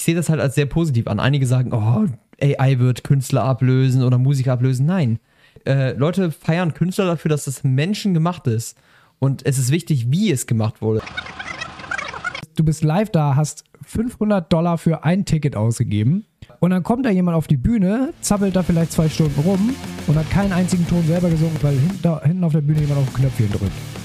ich sehe das halt als sehr positiv an. Einige sagen, oh, AI wird Künstler ablösen oder Musiker ablösen. Nein. Äh, Leute feiern Künstler dafür, dass das menschengemacht ist. Und es ist wichtig, wie es gemacht wurde. Du bist live da, hast 500 Dollar für ein Ticket ausgegeben und dann kommt da jemand auf die Bühne, zappelt da vielleicht zwei Stunden rum und hat keinen einzigen Ton selber gesungen, weil hinten, hinten auf der Bühne jemand auf ein Knöpfchen drückt.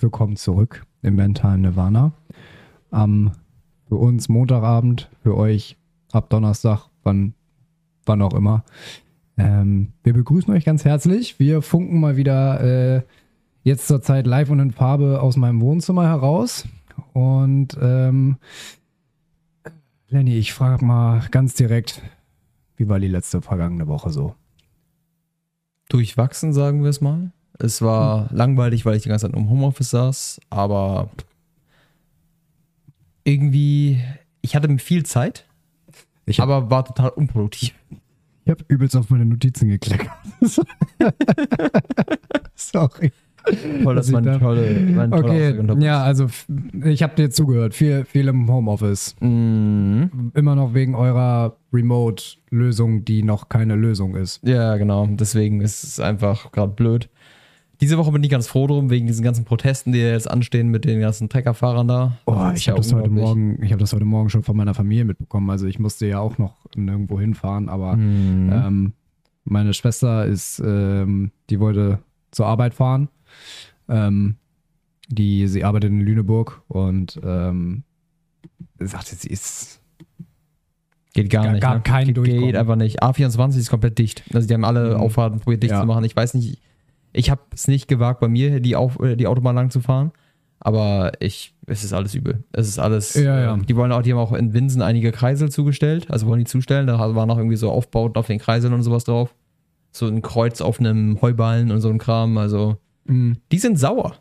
Herzlich willkommen zurück im mentalen Nirvana. Am für uns Montagabend, für euch ab Donnerstag, wann, wann auch immer. Ähm, wir begrüßen euch ganz herzlich. Wir funken mal wieder äh, jetzt zur Zeit live und in Farbe aus meinem Wohnzimmer heraus. Und ähm, Lenny, ich frage mal ganz direkt, wie war die letzte vergangene Woche so? Durchwachsen, sagen wir es mal. Es war langweilig, weil ich die ganze Zeit im Homeoffice saß, aber irgendwie, ich hatte viel Zeit, hab- aber war total unproduktiv. Ich habe übelst auf meine Notizen gekleckert. Sorry. Toll, dass ich mein da- tolle, mein toller Okay, ja, also ich habe dir zugehört. Viel, viel im Homeoffice. Mhm. Immer noch wegen eurer Remote-Lösung, die noch keine Lösung ist. Ja, genau. Deswegen ist es einfach gerade blöd. Diese Woche bin ich ganz froh drum, wegen diesen ganzen Protesten, die jetzt anstehen mit den ganzen Treckerfahrern da. Oh, Das ich habe ja das heute unglaublich. Morgen, ich habe das heute Morgen schon von meiner Familie mitbekommen. Also ich musste ja auch noch nirgendwo hinfahren, aber Mhm. Ähm, meine Schwester ist, ähm, die wollte zur Arbeit fahren. Ähm, die, sie arbeitet in Lüneburg und ähm, sagte, sie ist. Geht gar, nicht. gar ne? kein Geht einfach nicht. A24 ist komplett dicht. Also die haben alle Mhm. Auffahrten probiert dicht Ja. zu machen. Ich weiß nicht, ich habe es nicht gewagt, bei mir die, Auf, äh, die Autobahn lang zu fahren. Aber ich, es ist alles übel. Es ist alles. Ja, ja. ähm, Die wollen auch, die haben auch in Winsen einige Kreisel zugestellt. Also wollen die zustellen. Da waren noch irgendwie so Aufbauten auf den Kreiseln und sowas drauf. So ein Kreuz auf einem Heuballen und so ein Kram. Also Mhm. die sind sauer.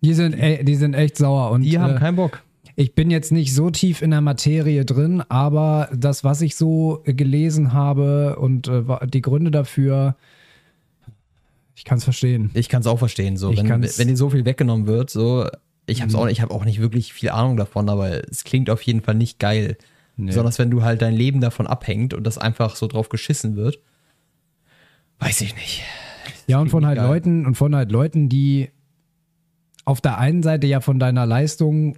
Die sind, e- die sind echt sauer und Die haben äh, keinen Bock. ich bin jetzt nicht so tief in der Materie drin, aber das, was ich so gelesen habe und äh, die Gründe dafür, ich kann es verstehen. Ich kann es auch verstehen, so Ich wenn, kann's- wenn dir so viel weggenommen wird, so ich habe Mhm. auch, ich habe auch nicht wirklich viel Ahnung davon, aber es klingt auf jeden Fall nicht geil. Besonders wenn du halt dein Leben davon abhängt und das einfach so drauf geschissen wird. Weiß ich nicht. Ja, und von halt geil. Leuten und von halt Leuten, die auf der einen Seite ja von deiner Leistung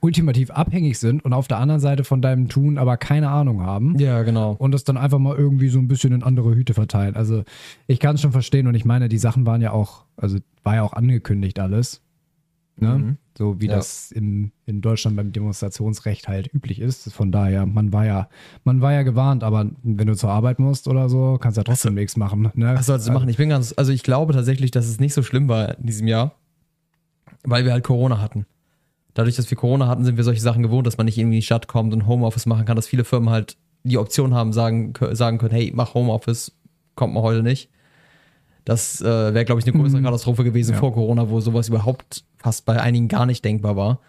ultimativ abhängig sind und auf der anderen Seite von deinem Tun aber keine Ahnung haben Ja, genau. und das dann einfach mal irgendwie so ein bisschen in andere Hüte verteilen. Also ich kann es schon verstehen und ich meine, die Sachen waren ja auch, also war ja auch angekündigt alles. Ne? Mhm. So wie Ja. das im, in Deutschland beim Demonstrationsrecht halt üblich ist. Von daher, man war ja, man war ja gewarnt, aber wenn du zur Arbeit musst oder so, kannst du ja trotzdem nichts machen. Ne? Was sollst du machen? Ich bin ganz, also ich glaube tatsächlich, dass es nicht so schlimm war in diesem Jahr, weil wir halt Corona hatten. Dadurch, dass wir Corona hatten, sind wir solche Sachen gewohnt, dass man nicht irgendwie in die Stadt kommt und Homeoffice machen kann, dass viele Firmen halt die Option haben, sagen, sagen können, hey, mach Homeoffice, kommt mal heute nicht. Das äh, wäre, glaube ich, eine größere Mhm. Katastrophe gewesen Ja. vor Corona, wo sowas überhaupt fast bei einigen gar nicht denkbar war.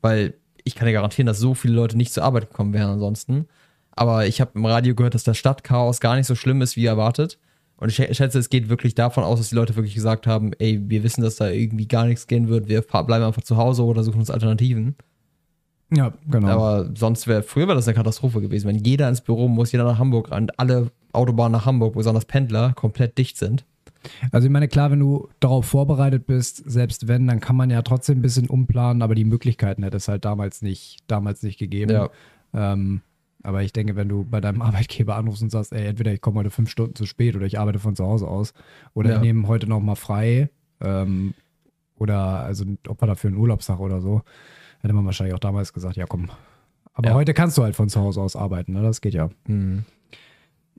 Weil ich kann dir garantieren, dass so viele Leute nicht zur Arbeit gekommen wären ansonsten. Aber ich habe im Radio gehört, dass das Stadtchaos gar nicht so schlimm ist, wie erwartet. Und ich schä- schätze, es geht wirklich davon aus, dass die Leute wirklich gesagt haben, ey, wir wissen, dass da irgendwie gar nichts gehen wird, wir bleiben einfach zu Hause oder suchen uns Alternativen. Ja, genau. Aber sonst wäre, früher wäre das eine Katastrophe gewesen, wenn jeder ins Büro muss, jeder nach Hamburg und alle Autobahnen nach Hamburg, besonders Pendler, komplett dicht sind. Also ich meine, klar, wenn du darauf vorbereitet bist, selbst wenn, dann kann man ja trotzdem ein bisschen umplanen, aber die Möglichkeiten hätte es halt damals nicht, damals nicht gegeben. Ja. Ähm, Aber ich denke, wenn du bei deinem Arbeitgeber anrufst und sagst, ey, entweder ich komme heute fünf Stunden zu spät oder ich arbeite von zu Hause aus oder Ja. ich nehme heute noch mal frei ähm, oder also Opfer dafür einen Urlaubstag oder so, hätte man wahrscheinlich auch damals gesagt, ja komm. Aber Ja. heute kannst du halt von zu Hause aus arbeiten, ne? das geht ja. Mhm.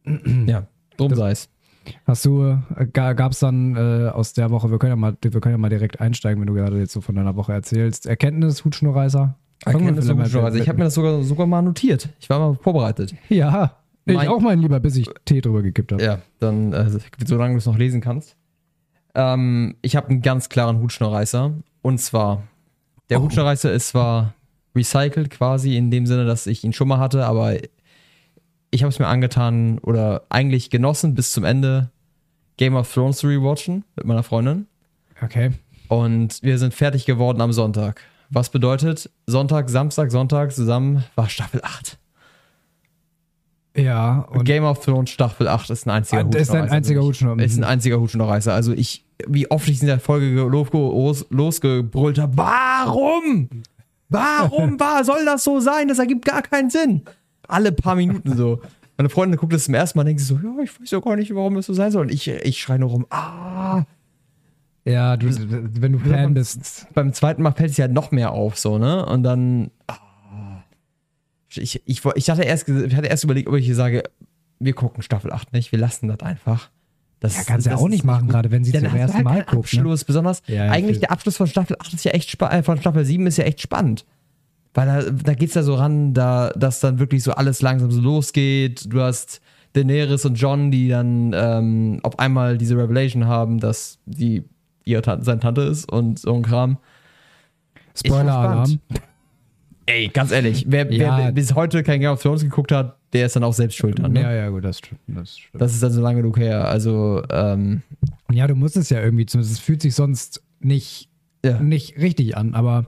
ja, drum sei es. Hast du, äh, gab es dann äh, aus der Woche, wir können, ja mal, wir können ja mal direkt einsteigen, wenn du gerade jetzt so von deiner Woche erzählst. Erkenntnis, Hutschnurreißer? Erkenntnis logischerweise. mit- Ich habe mir das sogar, sogar mal notiert. Ich war mal vorbereitet. Ja, ich Mein- auch mein lieber, bis ich Tee drüber gekippt habe. Ja, dann, äh, solange du es noch lesen kannst. Ähm, ich habe einen ganz klaren Hutschnurreißer. Und zwar, der Oh. Hutschnurreißer ist zwar recycelt quasi in dem Sinne, dass ich ihn schon mal hatte, aber ich habe es mir angetan oder eigentlich genossen bis zum Ende Game of Thrones zu rewatchen mit meiner Freundin. Okay. Und wir sind fertig geworden am Sonntag. Was bedeutet, Sonntag, Samstag, Sonntag zusammen war Staffel 8. Ja, Und Game of Thrones Staffel 8 ist ein einziger Ah, das ist ein Hutschnurreißer einziger für mich. Hutschnur- Ist ein einziger Hutschnurreißer. Also ich, wie oft ich in der Folge ge- los, losgebrüllt habe, warum? Warum war, soll das so sein? Das ergibt gar keinen Sinn. Alle paar Minuten so. Meine Freundin guckt das zum ersten Mal und denkt sich so, ja, ich weiß ja gar nicht, warum das so sein soll. Und ich, ich schreie nur rum, ah. Ja, du, wenn du Fan bist. Beim zweiten Mal fällt es ja noch mehr auf, so, ne? Und dann, ah. ich, ich, ich, hatte erst, ich hatte erst überlegt, ob ich hier sage, wir gucken Staffel 8 nicht, wir lassen das einfach. Das, Ja, kannst du ja auch nicht machen, gerade wenn sie zum ersten halt Mal guckt. Ne? Abschluss, besonders Ja, ja, eigentlich der Abschluss von Staffel 8 ist ja echt äh, von Staffel 7 ist ja echt spannend. Weil da, da geht es ja so ran, da, dass dann wirklich so alles langsam so losgeht. Du hast Daenerys und John, die dann ähm, auf einmal diese Revelation haben, dass die ihre Tante, seine Tante ist und so ein Kram. Spoiler-Alarm. Ey, ganz ehrlich, wer, Ja. wer bis heute kein Game of Thrones geguckt hat, der ist dann auch selbst schuld dran. Ne? Ja, ja, gut, das stimmt. Das, stimmt. Das ist dann so lange genug her. Also, ähm, ja, du musst es ja irgendwie, zumindest es fühlt sich sonst nicht, ja. nicht richtig an. Aber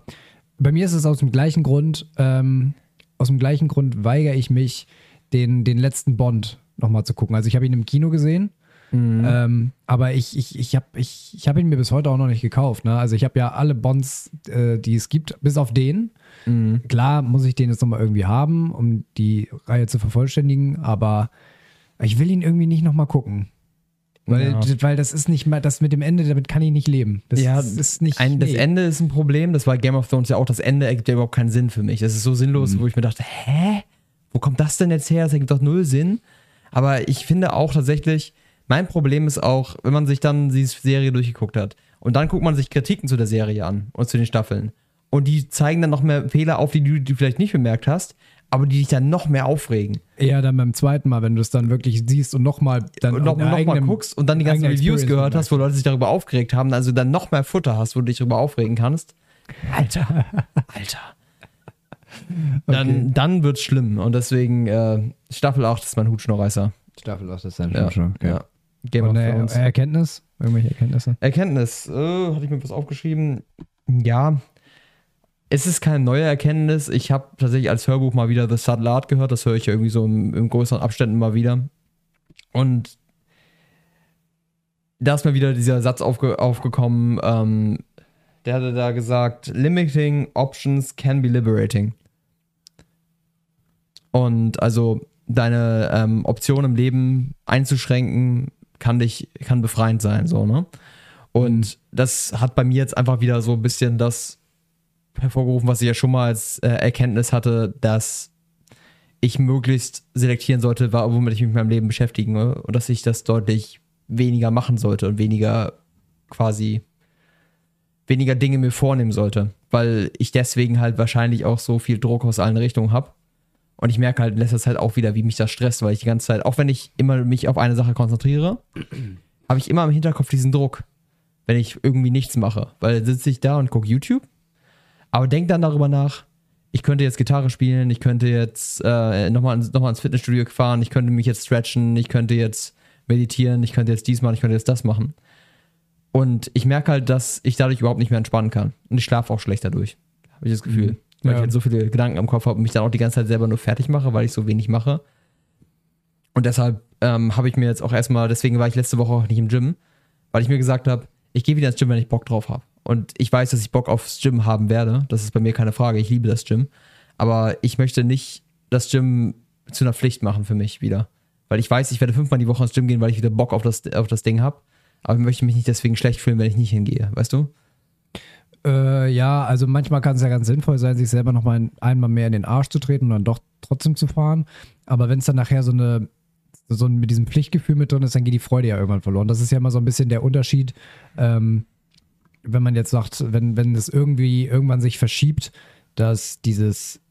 bei mir ist es aus dem gleichen Grund, ähm, aus dem gleichen Grund weigere ich mich, den, den letzten Bond nochmal zu gucken. Also ich habe ihn im Kino gesehen. Mhm. Ähm, aber ich, ich, ich habe ich, ich hab ihn mir bis heute auch noch nicht gekauft. Ne? Also ich habe ja alle Bonds, äh, die es gibt, bis auf den. Mhm. Klar muss ich den jetzt nochmal irgendwie haben, um die Reihe zu vervollständigen, aber ich will ihn irgendwie nicht nochmal gucken. Weil, Ja. weil das ist nicht mal, das mit dem Ende, damit kann ich nicht leben. Das Ja, ist nicht. Ein, das nee. Ende ist ein Problem. Das war Game of Thrones ja auch. Das Ende ergibt ja überhaupt keinen Sinn für mich. Das ist so sinnlos, Mhm. wo ich mir dachte, hä? Wo kommt das denn jetzt her? Das ergibt doch null Sinn. Aber ich finde auch tatsächlich, mein Problem ist auch, wenn man sich dann diese Serie durchgeguckt hat und dann guckt man sich Kritiken zu der Serie an und zu den Staffeln. Und die zeigen dann noch mehr Fehler auf, die du, die du vielleicht nicht bemerkt hast, aber die dich dann noch mehr aufregen. Eher dann beim zweiten Mal, wenn du es dann wirklich siehst und nochmal dann und noch, noch mal eigenem- guckst und dann die ganzen Reviews Experience gehört hast, wo Leute sich darüber aufgeregt haben, also dann noch mehr Futter hast, wo du dich darüber aufregen kannst. Alter, Alter. Dann, Okay. dann wird's schlimm und deswegen äh, Staffel 8 ist mein Hutschnurreißer. Staffel 8 ist dann Ja, schon. Okay. ja. Game of Thrones. Erkenntnis? Irgendwelche Erkenntnisse? Erkenntnis, äh, hatte ich mir was aufgeschrieben. Ja, es ist keine neue Erkenntnis. Ich habe tatsächlich als Hörbuch mal wieder The Subtle Art gehört. Das höre ich ja irgendwie so im, im größeren Abständen mal wieder. Und da ist mir wieder dieser Satz aufge, aufgekommen. Ähm, der hatte da gesagt: Limiting options can be liberating. Und also deine ähm, Option im Leben einzuschränken, kann dich, kann befreiend sein, so, ne? Und das hat bei mir jetzt einfach wieder so ein bisschen das hervorgerufen, was ich ja schon mal als äh, Erkenntnis hatte, dass ich möglichst selektieren sollte, womit ich mich in meinem Leben beschäftigen ne? und dass ich das deutlich weniger machen sollte und weniger quasi weniger Dinge mir vornehmen sollte, weil ich deswegen halt wahrscheinlich auch so viel Druck aus allen Richtungen habe. Und ich merke halt in letzter Zeit auch wieder, wie mich das stresst, weil ich die ganze Zeit, auch wenn ich immer mich auf eine Sache konzentriere, habe ich immer im Hinterkopf diesen Druck, wenn ich irgendwie nichts mache. Weil sitze ich da und gucke YouTube, aber denk dann darüber nach, ich könnte jetzt Gitarre spielen, ich könnte jetzt äh, nochmal noch mal ins Fitnessstudio fahren, ich könnte mich jetzt stretchen, ich könnte jetzt meditieren, ich könnte jetzt dies machen, ich könnte jetzt das machen. Und ich merke halt, dass ich dadurch überhaupt nicht mehr entspannen kann. Und ich schlafe auch schlechter durch. Habe ich das Gefühl. Mhm. Weil Ja. ich halt so viele Gedanken im Kopf habe und mich dann auch die ganze Zeit selber nur fertig mache, weil ich so wenig mache. Und deshalb ähm, habe ich mir jetzt auch erstmal, deswegen war ich letzte Woche auch nicht im Gym, weil ich mir gesagt habe, ich gehe wieder ins Gym, wenn ich Bock drauf habe. Und ich weiß, dass ich Bock aufs Gym haben werde. Das ist bei mir keine Frage. Ich liebe das Gym. Aber ich möchte nicht das Gym zu einer Pflicht machen für mich wieder. Weil ich weiß, ich werde fünfmal die Woche ins Gym gehen, weil ich wieder Bock auf das, auf das Ding habe. Aber ich möchte mich nicht deswegen schlecht fühlen, wenn ich nicht hingehe, weißt du? Äh, ja, also manchmal kann es ja ganz sinnvoll sein, sich selber nochmal einmal mehr in den Arsch zu treten und dann doch trotzdem zu fahren. Aber wenn es dann nachher so eine, so mit diesem Pflichtgefühl mit drin ist, dann geht die Freude ja irgendwann verloren. Das ist ja immer so ein bisschen der Unterschied, ähm, wenn man jetzt sagt, wenn, wenn es irgendwie irgendwann sich verschiebt, dass dieses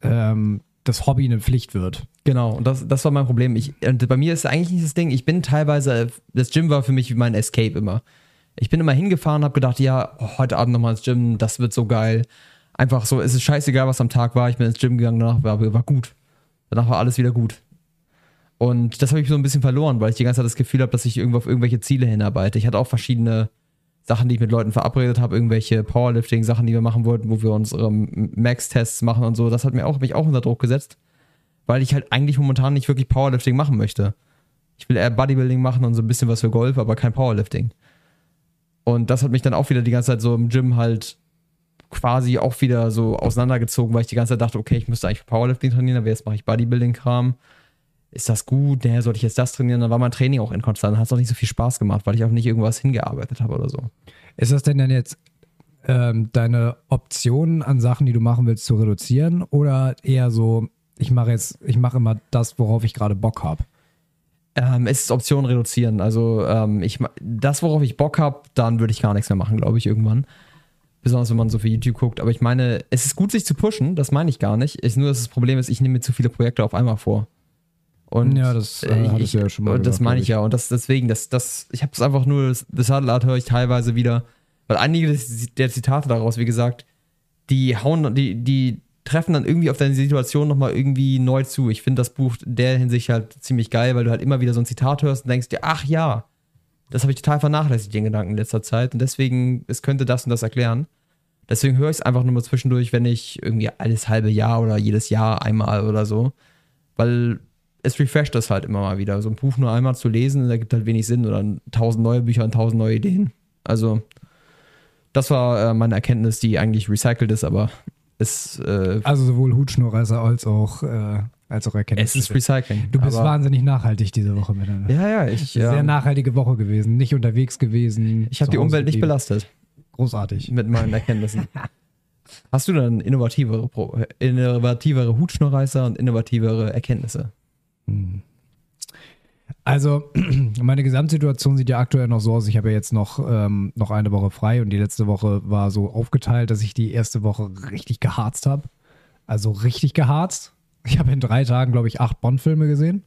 ähm, das Hobby eine Pflicht wird. Genau, und das, das war mein Problem. Ich, und bei mir ist eigentlich nicht das Ding, ich bin teilweise, das Gym war für mich wie mein Escape immer. Ich bin immer hingefahren, habe gedacht, ja, oh, heute Abend nochmal ins Gym, das wird so geil. Einfach so, es ist scheißegal, was am Tag war. Ich bin ins Gym gegangen, danach war, war gut. Danach war alles wieder gut. Und das habe ich so ein bisschen verloren, weil ich die ganze Zeit das Gefühl habe, dass ich irgendwo auf irgendwelche Ziele hinarbeite. Ich hatte auch verschiedene Sachen, die ich mit Leuten verabredet habe, irgendwelche Powerlifting-Sachen, die wir machen wollten, wo wir unsere Max-Tests machen und so. Das hat mir auch, mich auch unter Druck gesetzt, weil ich halt eigentlich momentan nicht wirklich Powerlifting machen möchte. Ich will eher Bodybuilding machen und so ein bisschen was für Golf, aber kein Powerlifting. Und das hat mich dann auch wieder die ganze Zeit so im Gym halt quasi auch wieder so auseinandergezogen, weil ich die ganze Zeit dachte, okay, ich müsste eigentlich Powerlifting trainieren, aber jetzt mache ich Bodybuilding-Kram ist das gut? Naja, sollte ich jetzt das trainieren? Dann war mein Training auch inkonstant. Hat es auch nicht so viel Spaß gemacht, weil ich auch nicht irgendwas hingearbeitet habe oder so. Ist das denn dann jetzt ähm, deine Option an Sachen, die du machen willst, zu reduzieren? Oder eher so, ich mache jetzt, ich mache immer das, worauf ich gerade Bock habe? Ähm, es ist Option reduzieren. Also ähm, ich, das, worauf ich Bock habe, dann würde ich gar nichts mehr machen, glaube ich, irgendwann. Besonders wenn man so viel YouTube guckt. Aber ich meine, es ist gut, sich zu pushen, das meine ich gar nicht. Ist nur, dass das Problem ist, ich nehme mir zu viele Projekte auf einmal vor. Und ja, das äh, ich, ja schon mal. Und das meine ich ja. Und das deswegen, das, das, ich habe es einfach nur, das, das Art höre ich teilweise wieder, weil einige der Zitate daraus, wie gesagt, die hauen, die, die treffen dann irgendwie auf deine Situation nochmal irgendwie neu zu. Ich finde das Buch der Hinsicht halt ziemlich geil, weil du halt immer wieder so ein Zitat hörst und denkst dir, ach ja, das habe ich total vernachlässigt, den Gedanken in letzter Zeit. Und deswegen, es könnte das und das erklären. Deswegen höre ich es einfach nur mal zwischendurch, wenn ich irgendwie alles halbe Jahr oder jedes Jahr einmal oder so. Weil es refresht das halt immer mal wieder. So ein Buch nur einmal zu lesen, da gibt halt wenig Sinn oder tausend neue Bücher und tausend neue Ideen. Also, das war äh, meine Erkenntnis, die eigentlich recycelt ist, aber es. Äh, also sowohl Hutschnurreißer als auch, äh, als auch Erkenntnis. Es ist Recycling. Du bist wahnsinnig nachhaltig diese Woche miteinander. Ja, ja, ich. Sehr ja. nachhaltige Woche gewesen, nicht unterwegs gewesen. Ich habe die Umwelt nicht belastet. Großartig. Mit meinen Erkenntnissen. Hast du dann innovativere, innovativere Hutschnurreißer und innovativere Erkenntnisse? Hm. Also, meine Gesamtsituation sieht ja aktuell noch so aus. Ich habe ja jetzt noch, ähm, noch eine Woche frei und die letzte Woche war so aufgeteilt, dass ich die erste Woche richtig geharzt habe. Also richtig geharzt. Ich habe in drei Tagen, glaube ich, acht Bond-Filme gesehen.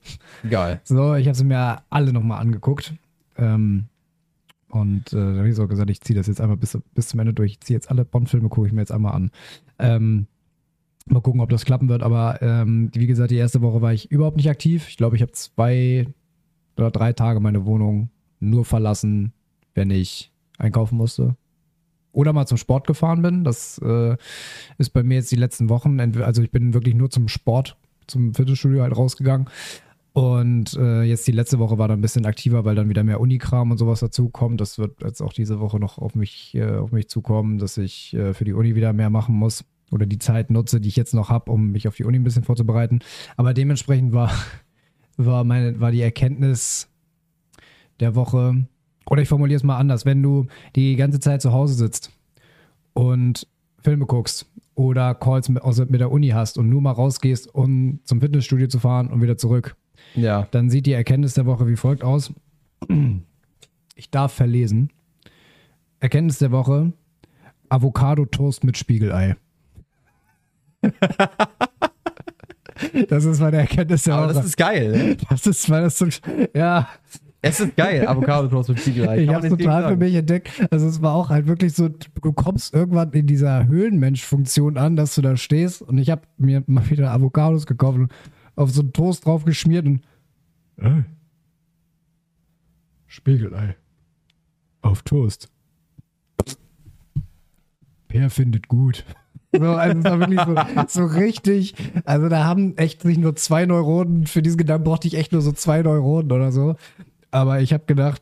Geil. So, ich habe sie mir alle nochmal angeguckt. Ähm, und äh, da habe ich so gesagt, ich ziehe das jetzt einmal bis, bis zum Ende durch. Ich ziehe jetzt alle Bond-Filme, gucke ich mir jetzt einmal an. Ähm, Mal gucken, ob das klappen wird. Aber ähm, wie gesagt, die erste Woche war ich überhaupt nicht aktiv. Ich glaube, ich habe zwei oder drei Tage meine Wohnung nur verlassen, wenn ich einkaufen musste. Oder mal zum Sport gefahren bin. Das äh, ist bei mir jetzt die letzten Wochen. Also ich bin wirklich nur zum Sport, zum Fitnessstudio halt rausgegangen. Und äh, jetzt die letzte Woche war dann ein bisschen aktiver, weil dann wieder mehr Unikram und sowas dazu kommt. Das wird jetzt auch diese Woche noch auf mich, äh, auf mich zukommen, dass ich äh, für die Uni wieder mehr machen muss oder die Zeit nutze, die ich jetzt noch habe, um mich auf die Uni ein bisschen vorzubereiten. Aber dementsprechend war, war, meine, war die Erkenntnis der Woche, oder ich formuliere es mal anders, wenn du die ganze Zeit zu Hause sitzt und Filme guckst oder Calls mit, also mit der Uni hast und nur mal rausgehst, um zum Fitnessstudio zu fahren und wieder zurück, ja. dann sieht die Erkenntnis der Woche wie folgt aus. Ich darf verlesen. Erkenntnis der Woche: Avocado-Toast mit Spiegelei. das ist meine Erkenntnis der Aber das ist geil. Ne? Das ist, weil das so, ja. Es ist geil, Avocado-Toast mit Spiegelei. Ich habe total für mich entdeckt. Also es war auch halt wirklich so, du kommst irgendwann in dieser Höhlenmensch-Funktion an, dass du da stehst und ich habe mir mal wieder Avocados gekauft und auf so einen Toast drauf geschmiert und äh, Spiegelei auf Toast. Per findet gut. So, also es war wirklich so, so richtig. Also da haben echt nicht nur zwei Neuronen, für diesen Gedanken brauchte ich echt nur so zwei Neuronen oder so. Aber ich habe gedacht,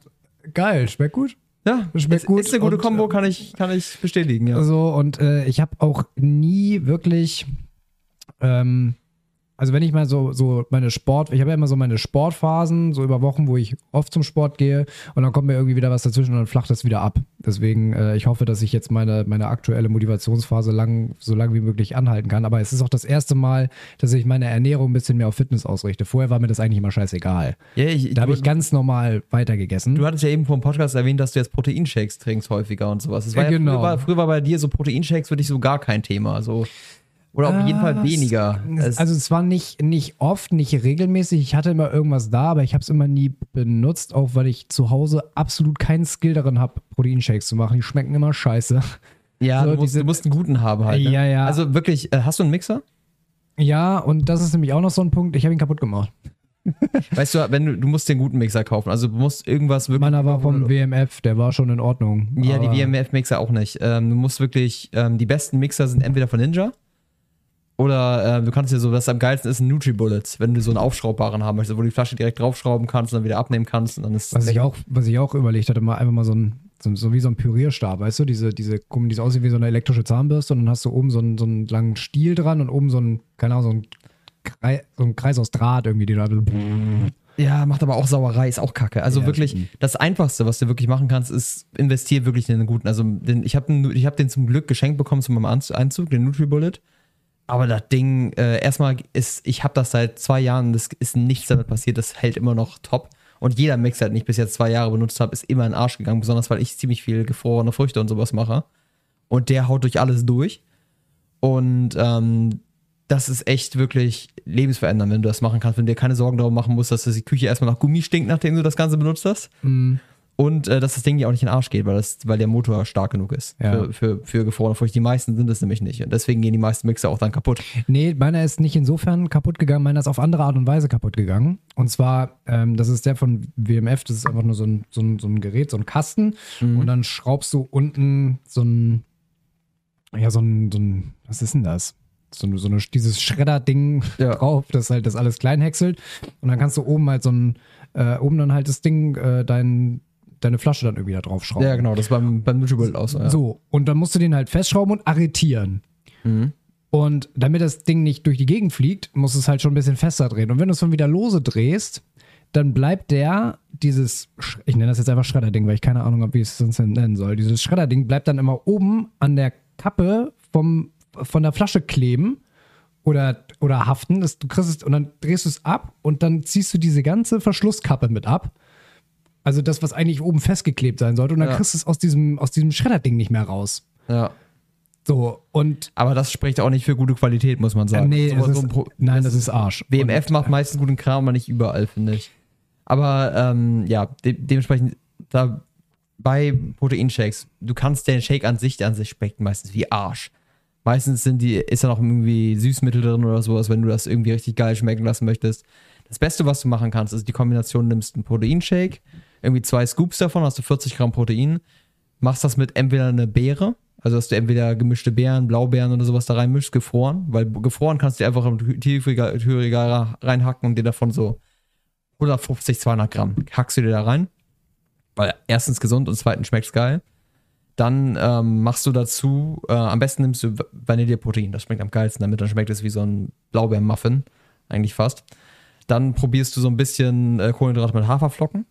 geil, schmeckt gut. Ja, schmeckt ist, gut. Ist eine gute und, Kombo, kann ich, kann ich bestätigen, ja. So, und äh, ich habe auch nie wirklich ähm, also wenn ich mal so, so meine Sport, ich habe ja immer so meine Sportphasen, so über Wochen, wo ich oft zum Sport gehe und dann kommt mir irgendwie wieder was dazwischen und dann flacht das wieder ab. Deswegen, äh, ich hoffe, dass ich jetzt meine, meine aktuelle Motivationsphase lang, so lange wie möglich anhalten kann. Aber es ist auch das erste Mal, dass ich meine Ernährung ein bisschen mehr auf Fitness ausrichte. Vorher war mir das eigentlich immer scheißegal. Ja, ich, Da habe ich ganz normal weitergegessen. du hattest ja eben vor dem Podcast erwähnt, dass du jetzt Proteinshakes trinkst häufiger und sowas. Das war Ja, ja, genau. früher, war, früher war bei dir so Proteinshakes für dich so gar kein Thema. So. Oder auf jeden Fall Ah, weniger. Es- Also es war nicht, nicht oft, nicht regelmäßig. Ich hatte immer irgendwas da, aber ich habe es immer nie benutzt, auch weil ich zu Hause absolut keinen Skill darin habe, Proteinshakes zu machen. Die schmecken immer scheiße. ja, so du, musst, diese- du musst einen guten haben halt. Ne? Ja, ja. Also wirklich, äh, hast du einen Mixer? Ja, und das ist nämlich auch noch so ein Punkt. Ich habe ihn kaputt gemacht. Weißt du, wenn du, du musst den guten Mixer kaufen. Also du musst irgendwas wirklich. Meiner war vom WMF, der war schon in Ordnung. Ja, die WMF-Mixer auch nicht. Ähm, du musst wirklich, ähm, die besten Mixer sind entweder von Ninja oder äh, du kannst dir so, was am geilsten ist, ein Nutribullets, wenn du so einen aufschraubbaren haben möchtest, wo du die Flasche direkt draufschrauben kannst und dann wieder abnehmen kannst und dann ist Was ich auch, was ich auch überlegt hatte, mal einfach mal so ein, so, so wie so ein Pürierstab, weißt du, diese, diese, gucken, die so aussieht wie so eine elektrische Zahnbürste und dann hast du oben so einen, so einen langen Stiel dran und oben so ein, keine Ahnung, so ein, Krei, so ein Kreis aus Draht irgendwie, die da. Ja, macht aber auch Sauerei, ist auch kacke. Also Ja, wirklich, das Einfachste, was du wirklich machen kannst, ist investier wirklich in einen guten. Also den, ich habe ich hab den zum Glück geschenkt bekommen zu meinem Einzug, den NutriBullet. Aber das Ding, äh, erstmal ist, ich habe das seit zwei Jahren, das ist nichts damit passiert, das hält immer noch top. Und jeder Mixer, den ich bis jetzt zwei Jahre benutzt habe, ist immer in den Arsch gegangen, besonders weil ich ziemlich viel gefrorene Früchte und sowas mache. Und der haut durch alles durch. Und ähm, das ist echt wirklich lebensverändernd, wenn du das machen kannst, wenn du dir keine Sorgen darum machen musst, dass die Küche erstmal nach Gummi stinkt, nachdem du das Ganze benutzt hast. Mm, Und äh, dass das Ding dir auch nicht in den Arsch geht, weil, das, weil der Motor stark genug ist Ja. für, für, für gefrorene Früchte. Die meisten sind es nämlich nicht. Und deswegen gehen die meisten Mixer auch dann kaputt. Nee, meiner ist nicht insofern kaputt gegangen, meiner ist auf andere Art und Weise kaputt gegangen. Und zwar, ähm, das ist der von WMF, das ist einfach nur so ein, so ein, so ein Gerät, so ein Kasten. Und dann schraubst du unten so ein, ja, so ein, so ein was ist denn das? So, eine- so eine, dieses Schredder-Ding Ja. drauf, das halt das alles klein häckselt. Und dann kannst du oben halt so ein, äh, oben dann halt das Ding, äh, dein, deine Flasche dann irgendwie da drauf schrauben. Ja, genau, das war beim, beim NutriBullet auch so. Ja. So, und dann musst du den halt festschrauben und arretieren. Mhm. Und damit das Ding nicht durch die Gegend fliegt, musst du es halt schon ein bisschen fester drehen. Und wenn du es dann wieder lose drehst, dann bleibt der, dieses, ich nenne das jetzt einfach Schredderding, weil ich keine Ahnung habe, wie ich es sonst nennen soll. Dieses Schredderding bleibt dann immer oben an der Kappe vom, von der Flasche kleben oder, oder haften. Das, du kriegst es, und dann drehst du es ab und dann ziehst du diese ganze Verschlusskappe mit ab. Also das, was eigentlich oben festgeklebt sein sollte. Und dann Ja. kriegst du es aus diesem, aus diesem Schredderding nicht mehr raus. ja. So, und Aber das spricht auch nicht für gute Qualität, muss man äh, sagen. nee, So- das so ist, nein, das ist Arsch. WMF macht meistens guten Kram, aber nicht überall, finde ich. Aber ähm, ja, de dementsprechend, da bei Proteinshakes, du kannst den Shake an sich, an sich schmeckt meistens wie Arsch. Meistens sind die, ist da noch irgendwie Süßmittel drin oder sowas, wenn du das irgendwie richtig geil schmecken lassen möchtest. Das Beste, was du machen kannst, ist die Kombination, nimmst einen Proteinshake, irgendwie zwei Scoops davon, hast du 40 Gramm Protein, machst das mit entweder eine Beere, also dass du entweder gemischte Beeren, Blaubeeren oder sowas da reinmischst, gefroren, weil gefroren kannst du einfach im Tiefregal reinhacken und dir davon so 150, 200 Gramm hackst du dir da rein, weil erstens gesund und zweitens schmeckt's geil. Dann ähm, machst du dazu, äh, am besten nimmst du Va- Vanilleprotein, das schmeckt am geilsten damit, dann schmeckt es wie so ein Blaubeermuffin, eigentlich fast. Dann probierst du so ein bisschen äh, Kohlenhydrate mit Haferflocken.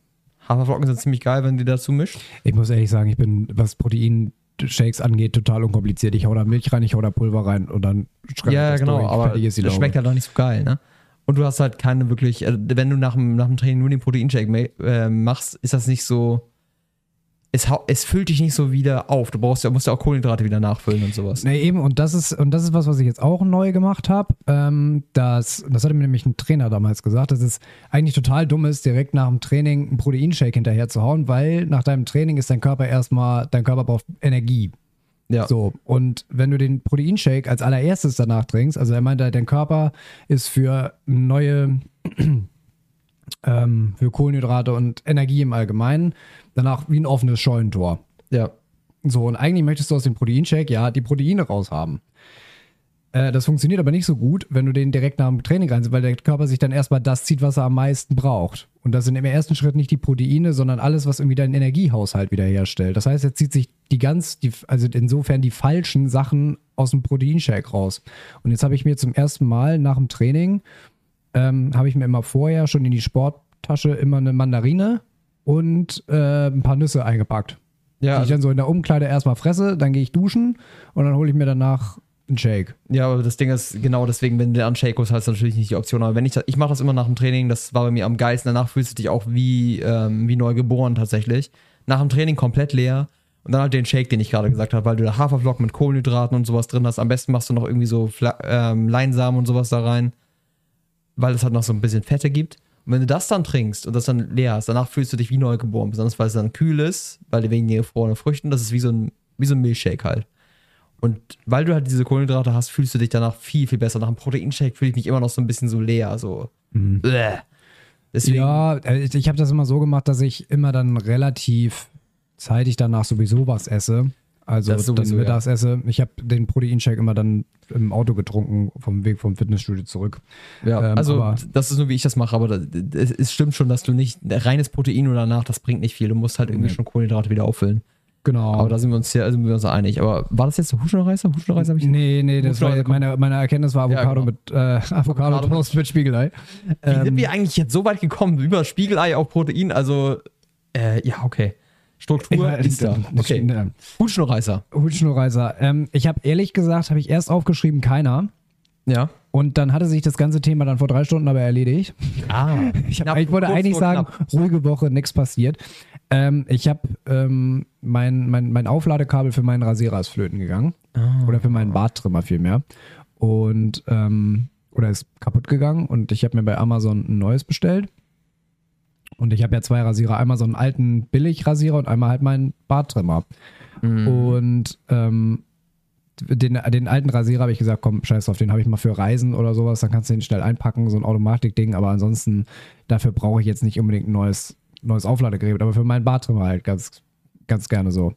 Haferflocken sind ziemlich geil, wenn die dazu mischst. Ich muss ehrlich sagen, ich bin, was Proteinshakes angeht, total unkompliziert. Ich hau da Milch rein, ich hau da Pulver rein und dann schreibe Ja, ich das genau, durch. aber Fertig ist die das schmeckt halt auch nicht so geil, ne? Und du hast halt keine wirklich, äh, wenn du nach dem, nach dem Training nur den Proteinshake äh, machst, ist das nicht so, es, es füllt dich nicht so wieder auf. Du brauchst ja, musst ja auch Kohlenhydrate wieder nachfüllen und sowas. Nee, eben, und das ist, und das ist was, was ich jetzt auch neu gemacht habe. Ähm, das, das hatte mir nämlich ein Trainer damals gesagt, dass es eigentlich total dumm ist, direkt nach dem Training einen Proteinshake hinterher zu hauen, weil nach deinem Training ist dein Körper erstmal, dein Körper braucht Energie. Ja. So, und wenn du den Proteinshake als allererstes danach trinkst, also er meinte, dein Körper ist für neue, ähm, für Kohlenhydrate und Energie im Allgemeinen danach wie ein offenes Scheunentor. Ja. So, und eigentlich möchtest du aus dem Proteinshake ja die Proteine raushaben. Äh, das funktioniert aber nicht so gut, wenn du den direkt nach dem Training reinsetzt, weil der Körper sich dann erstmal das zieht, was er am meisten braucht. Und das sind im ersten Schritt nicht die Proteine, sondern alles, was irgendwie deinen Energiehaushalt wiederherstellt. Das heißt, er zieht sich die ganz, die, also insofern die falschen Sachen aus dem Proteinshake raus. Und jetzt habe ich mir zum ersten Mal nach dem Training, ähm, habe ich mir immer vorher schon in die Sporttasche immer eine Mandarine und äh, ein paar Nüsse eingepackt. Ja, die ich dann so in der Umkleide erstmal fresse, dann gehe ich duschen und dann hole ich mir danach einen Shake. Ja, aber das Ding ist, genau deswegen, wenn du dann Shake holst, hast du natürlich nicht die Option. Aber wenn ich, ich mache das immer nach dem Training, das war bei mir am geilsten. Danach fühlst du dich auch wie, ähm, wie neu geboren tatsächlich. Nach dem Training komplett leer. Und dann halt den Shake, den ich gerade gesagt habe, weil du da Haferflocken mit Kohlenhydraten und sowas drin hast. Am besten machst du noch irgendwie so Fla ähm, Leinsamen und sowas da rein, weil es halt noch so ein bisschen Fette gibt. Und wenn du das dann trinkst und das dann leer hast, danach fühlst du dich wie neu geboren. Besonders weil es dann kühl ist, weil wegen den gefrorenen Früchten, das ist wie so ein, wie so ein Milchshake halt. Und weil du halt diese Kohlenhydrate hast, fühlst du dich danach viel, viel besser. Nach einem Proteinshake fühle ich mich immer noch so ein bisschen so leer. So. Bäh. Deswegen, Ja, äh, ich, ich habe das immer so gemacht, dass ich immer dann relativ zeitig danach sowieso was esse. Also Das sowieso, dann mittags esse. Ich habe den Proteinshake immer dann im Auto getrunken, vom Weg vom Fitnessstudio zurück. Ja, Ähm, also das ist nur, wie ich das mache, aber das, es, es stimmt schon, dass du nicht reines Protein oder danach, das bringt nicht viel. Du musst halt irgendwie Nee. schon Kohlenhydrate wieder auffüllen. Genau. Aber da sind wir uns ja, sind wir uns einig. Aber war das jetzt der Huschenreißer? Huschenreißer habe ich nee, nee, das war meine, meine Erkenntnis war Avocado genau. mit äh, Avocado Avocado Toast mit Spiegelei. Wie sind Ähm, wir eigentlich jetzt so weit gekommen? Über Spiegelei auf Protein? Also, äh, ja, okay. Struktur ja, ist da. Okay. ja. Huschenreißer. Hutschnurreiser. Ähm, ich habe ehrlich gesagt, habe ich erst aufgeschrieben, keiner. Ja. Und dann hatte sich das ganze Thema dann vor drei Stunden aber erledigt. Ah. Ich, hab, ich wollte eigentlich sagen, ruhige Woche, nichts passiert. Ähm, ich habe ähm, mein, mein, mein Aufladekabel für meinen Rasierer ist flöten gegangen. Ah. Oder für meinen Barttrimmer vielmehr. Und, ähm, oder ist kaputt gegangen. Und ich habe mir bei Amazon ein neues bestellt. Und ich habe ja zwei Rasierer. Einmal so einen alten Billigrasierer und einmal halt meinen Barttrimmer. Mhm. Und ähm, den, den alten Rasierer habe ich gesagt, komm, scheiß drauf, den habe ich mal für Reisen oder sowas, dann kannst du den schnell einpacken, so ein Automatikding, aber ansonsten, dafür brauche ich jetzt nicht unbedingt ein neues, neues Aufladegerät, aber für meinen Bartrimmer halt ganz, ganz gerne so.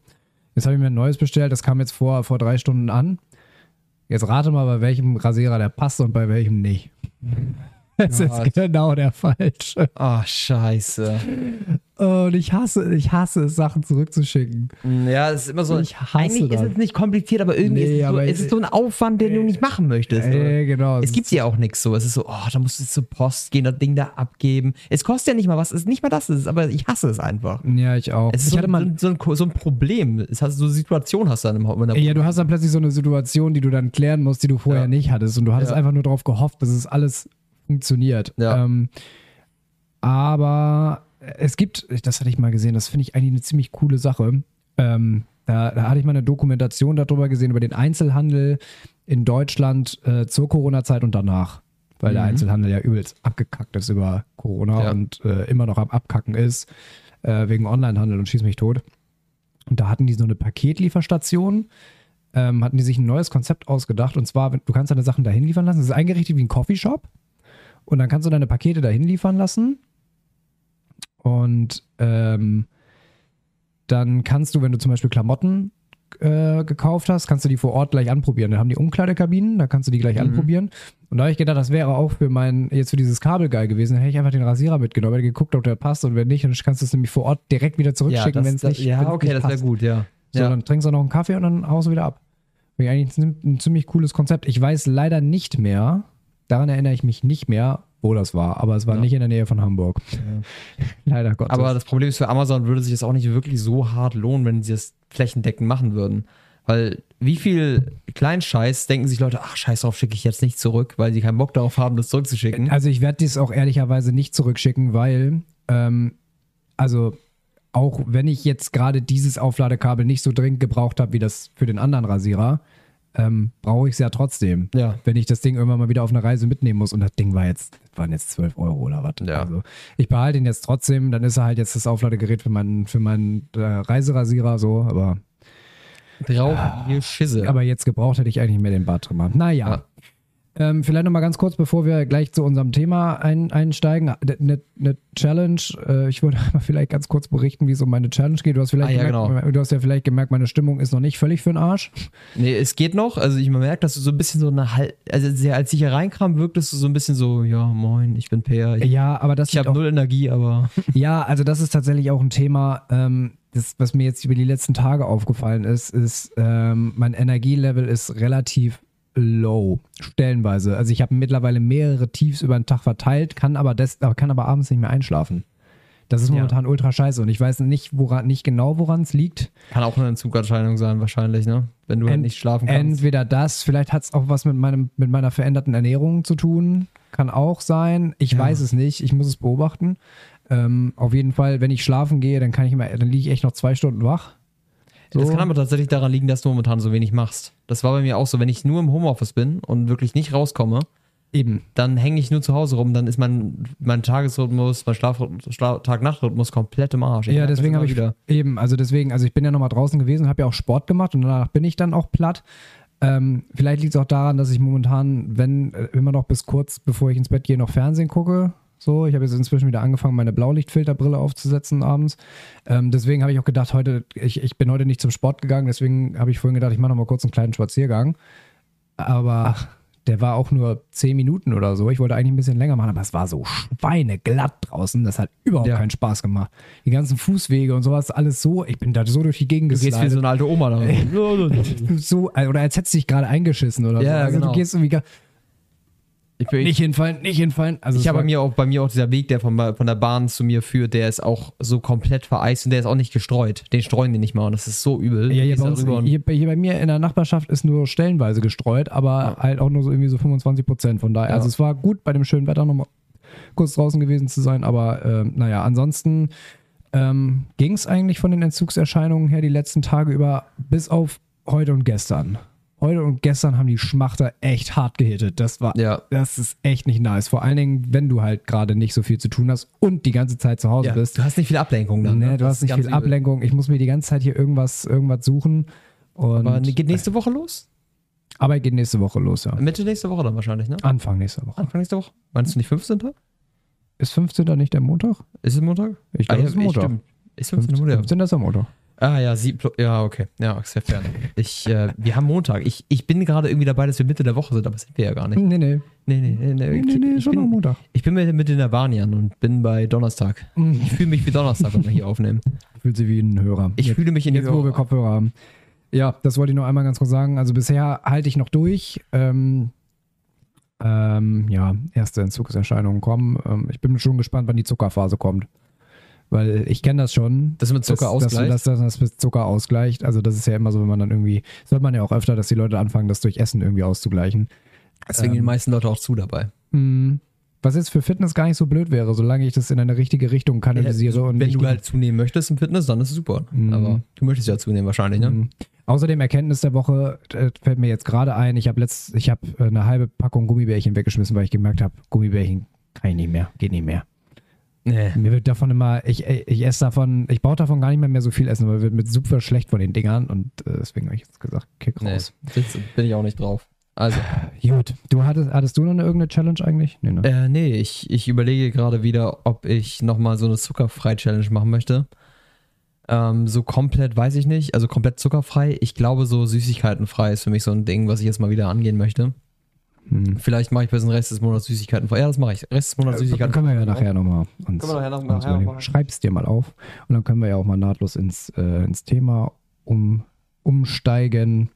Jetzt habe ich mir ein neues bestellt, das kam jetzt vor, vor drei Stunden an. Jetzt rate mal, bei welchem Rasierer der passt und bei welchem nicht. Das Gott. ist genau der falsche. Ah, scheiße. Und ich hasse, ich hasse es, Sachen zurückzuschicken. Ja, es ist immer so. Ich hasse eigentlich das. ist es nicht kompliziert, aber irgendwie Nee, ist, es so, aber- es ist so ein Aufwand, den du nicht machen möchtest. Äh, genau. Es gibt ja auch nichts so. Es ist so, oh, da musst du zur Post gehen, das Ding da abgeben. Es kostet ja nicht mal was, es ist nicht mal das, ist, aber ich hasse es einfach. Ja, ich auch. Es ist ich so, hatte mal, so, ein, so ein Problem. Es hast, so eine Situation hast du dann im der Ja, du hast dann plötzlich so eine Situation, die du dann klären musst, die du vorher Ja. nicht hattest. Und du hattest Ja. einfach nur darauf gehofft, dass es alles funktioniert. Ja. Ähm, aber es gibt, das hatte ich mal gesehen, das finde ich eigentlich eine ziemlich coole Sache. Ähm, da, da hatte ich mal eine Dokumentation darüber gesehen, über den Einzelhandel in Deutschland äh, zur Corona-Zeit und danach. Weil der Mhm. Einzelhandel ja übelst abgekackt ist über Corona Ja. und äh, immer noch am Abkacken ist, äh, wegen Onlinehandel und schieß mich tot. Und da hatten die so eine Paketlieferstation, ähm, hatten die sich ein neues Konzept ausgedacht. Und zwar, du kannst deine Sachen dahin liefern lassen. Es ist eingerichtet wie ein Coffeeshop. Und dann kannst du deine Pakete dahin liefern lassen. Und ähm, dann kannst du, wenn du zum Beispiel Klamotten äh, gekauft hast, kannst du die vor Ort gleich anprobieren. Dann haben die Umkleidekabinen, da kannst du die gleich Mhm. anprobieren. Und da habe ich gedacht, das wäre auch für mein, jetzt für dieses Kabel geil gewesen. Dann hätte ich einfach den Rasierer mitgenommen, hätte geguckt, ob der passt und wenn nicht, dann kannst du es nämlich vor Ort direkt wieder ja, zurückschicken, wenn es nicht ja okay, nicht das wäre gut, ja. So, ja. dann trinkst du noch einen Kaffee und dann haust du wieder ab. Finde ich eigentlich ein ziemlich cooles Konzept. Ich weiß leider nicht mehr, daran erinnere ich mich nicht mehr, wo das war, aber es war Ja. nicht in der Nähe von Hamburg. leider Gottes. Aber das Problem ist, für Amazon würde sich das auch nicht wirklich so hart lohnen, wenn sie das flächendeckend machen würden. Weil wie viel Kleinscheiß denken sich Leute, ach, scheiß drauf, schicke ich jetzt nicht zurück, weil sie keinen Bock darauf haben, das zurückzuschicken. Also ich werde dies auch ehrlicherweise nicht zurückschicken, weil, ähm, also auch wenn ich jetzt gerade dieses Aufladekabel nicht so dringend gebraucht habe wie das für den anderen Rasierer, ähm, brauche ich es ja trotzdem. Ja. Wenn ich das Ding irgendwann mal wieder auf eine Reise mitnehmen muss und das Ding war jetzt, waren jetzt 12 Euro oder was. Ja. Also ich behalte ihn jetzt trotzdem, dann ist er halt jetzt das Aufladegerät für meinen, für meinen äh, Reiserasierer so, aber, Drauf, hier Schisse. aber jetzt gebraucht hätte ich eigentlich mehr den Bartrimmer. Naja. Ja. Ähm, vielleicht nochmal ganz kurz, bevor wir gleich zu unserem Thema ein, einsteigen. Eine ne Challenge. Äh, ich würde mal vielleicht ganz kurz berichten, wie es um meine Challenge geht. Du hast, vielleicht Ah, ja, gemerkt, du hast ja vielleicht gemerkt, meine Stimmung ist noch nicht völlig für den Arsch. Nee, es geht noch. Also ich merke, dass du so ein bisschen so eine Hal also als ich hier reinkam, wirktest du so ein bisschen so, ja, moin, ich bin Peer. Ich, Ja, aber das ich habe null Energie, aber Ja, also das ist tatsächlich auch ein Thema. Ähm, das, was mir jetzt über die letzten Tage aufgefallen ist, ist, ähm, mein Energielevel ist relativ low, stellenweise. Also ich habe mittlerweile mehrere Tiefs über den Tag verteilt, kann aber, des, kann aber abends nicht mehr einschlafen. Das ist Ja. momentan ultra scheiße und ich weiß nicht, woran, nicht genau, woran es liegt. Kann auch eine Entzugserscheinung sein, wahrscheinlich, ne? Wenn du halt Ent- nicht schlafen kannst. Entweder das, vielleicht hat es auch was mit, meinem, mit meiner veränderten Ernährung zu tun. Kann auch sein. Ich Ja. weiß es nicht. Ich muss es beobachten. Ähm, auf jeden Fall, wenn ich schlafen gehe, dann kann ich immer, dann liege ich echt noch zwei Stunden wach. So. Das kann aber tatsächlich daran liegen, dass du momentan so wenig machst. Das war bei mir auch so, wenn ich nur im Homeoffice bin und wirklich nicht rauskomme, Eben. dann hänge ich nur zu Hause rum, dann ist mein, mein Tagesrhythmus, mein Schlaf, Schla Tag-Nacht-Rhythmus komplett im Arsch. Ja, merke das deswegen habe ich wieder. eben, also deswegen, also ich bin ja nochmal draußen gewesen, habe ja auch Sport gemacht und danach bin ich dann auch platt. Ähm, vielleicht liegt es auch daran, dass ich momentan, wenn äh, immer noch bis kurz bevor ich ins Bett gehe, noch Fernsehen gucke. So, ich habe jetzt inzwischen wieder angefangen, meine Blaulichtfilterbrille aufzusetzen abends. Ähm, deswegen habe ich auch gedacht, heute, ich, ich bin heute nicht zum Sport gegangen, deswegen habe ich vorhin gedacht, ich mache noch mal kurz einen kleinen Spaziergang. Aber der war auch nur 10 Minuten oder so. Ich wollte eigentlich ein bisschen länger machen, aber es war so schweineglatt draußen. Das hat überhaupt Ja. keinen Spaß gemacht. Die ganzen Fußwege und sowas, alles so. Ich bin da so durch die Gegend Du gehst wie geslidet. so eine alte Oma da. so, oder als hättest du dich gerade eingeschissen oder so. Ja, Also genau. du gehst irgendwie Ich, bin, nicht hinfallen, nicht hinfallen. Also ich habe bei mir auch bei mir auch dieser Weg, der von, von der Bahn zu mir führt, der ist auch so komplett vereist und der ist auch nicht gestreut. Den streuen die nicht mal und das ist so übel. Ja, hier bei, uns, hier, hier bei mir in der Nachbarschaft ist nur stellenweise gestreut, aber halt auch nur so irgendwie so 25 Prozent. Von daher, Ja. also es war gut, bei dem schönen Wetter nochmal kurz draußen gewesen zu sein, aber ähm, naja, ansonsten ähm, ging es eigentlich von den Entzugserscheinungen her die letzten Tage über, bis auf heute und gestern. Heute und gestern haben die Schmachter echt hart gehittet. Das war, Ja. das ist echt nicht nice. Vor allen Dingen, wenn du halt gerade nicht so viel zu tun hast und die ganze Zeit zu Hause ja, bist. du hast nicht viel Ablenkung dann. Nee, ne? du Das hast nicht viel übel. Ablenkung. Ich muss mir die ganze Zeit hier irgendwas, irgendwas suchen. Und Aber geht nächste Woche los? Arbeit geht nächste Woche los, ja. Mitte nächste Woche dann wahrscheinlich, ne? Anfang nächster Woche. Anfang nächste Woche? Meinst du nicht 15.? Ist 15. nicht der Montag? Ist es Montag? Ich glaube, Ah, es ist ja, Montag. stimmt. Ist 15. Montag? 15. ist der Montag. Ah ja, sie, ja, okay. Ja, ist ja fair. Ich, äh, wir haben Montag. Ich, ich bin gerade irgendwie dabei, dass wir Mitte der Woche sind, aber das sind wir ja gar nicht. Nee, nee. Nee, nee, nee. Nee, nee, nee, ich, schon am bin, Montag. ich bin mit, mit den Navaniern und bin bei Donnerstag. Ich fühle mich wie Donnerstag, wenn wir hier aufnehmen. Fühlt sich wie ein Hörer. Ich jetzt, fühle mich in jetzt, wo wir Kopfhörer haben. Ja, das wollte ich noch einmal ganz kurz sagen. Also bisher halte ich noch durch. Ähm, ähm, ja, erste Entzugserscheinungen kommen. Ähm, ich bin schon gespannt, wann die Zuckerphase kommt. Weil ich kenne das schon. Das mit Zucker dass, dass, ausgleicht? dass, dass das mit Zucker ausgleicht. Also das ist ja immer so, wenn man dann irgendwie, das hört man ja auch öfter, dass die Leute anfangen, das durch Essen irgendwie auszugleichen. Deswegen die meisten Leute auch zu dabei. Mhm. Was jetzt für Fitness gar nicht so blöd wäre, solange ich das in eine richtige Richtung kanalisiere. und wenn du halt zunehmen möchtest im Fitness, dann ist es super. Mhm. Aber du möchtest ja zunehmen wahrscheinlich, ne? Mhm. Außerdem Erkenntnis der Woche äh, fällt mir jetzt gerade ein, ich habe letzt, ich habe äh, eine halbe Packung Gummibärchen weggeschmissen, weil ich gemerkt habe, Gummibärchen kann ich nicht mehr, geht nicht mehr. Nee. Mir wird davon immer, ich, ich esse davon, ich brauche davon gar nicht mehr, mehr so viel essen, weil wird mir super schlecht von den Dingern und äh, deswegen habe ich jetzt gesagt, kick Nee, raus. sitz- bin ich auch nicht drauf. Also, Gut, du hattest, hattest du noch eine, irgendeine Challenge eigentlich? Nee, ne? äh, nee, ich, ich überlege gerade wieder, ob ich nochmal so eine Zuckerfrei-Challenge machen möchte. Ähm, so komplett weiß ich nicht, also komplett zuckerfrei. Ich glaube, so Süßigkeitenfrei ist für mich so ein Ding, was ich jetzt mal wieder angehen möchte. Hm. Vielleicht mache ich bis den Rest des Monats Süßigkeitenfrei. Ja, das mache ich. Rest des Monats Äh, Süßigkeiten. können wir ja nachher nochmal uns, Können wir nachher noch uns. Schreib's dir mal auf und dann können wir ja auch mal nahtlos ins, äh, ins Thema um, umsteigen.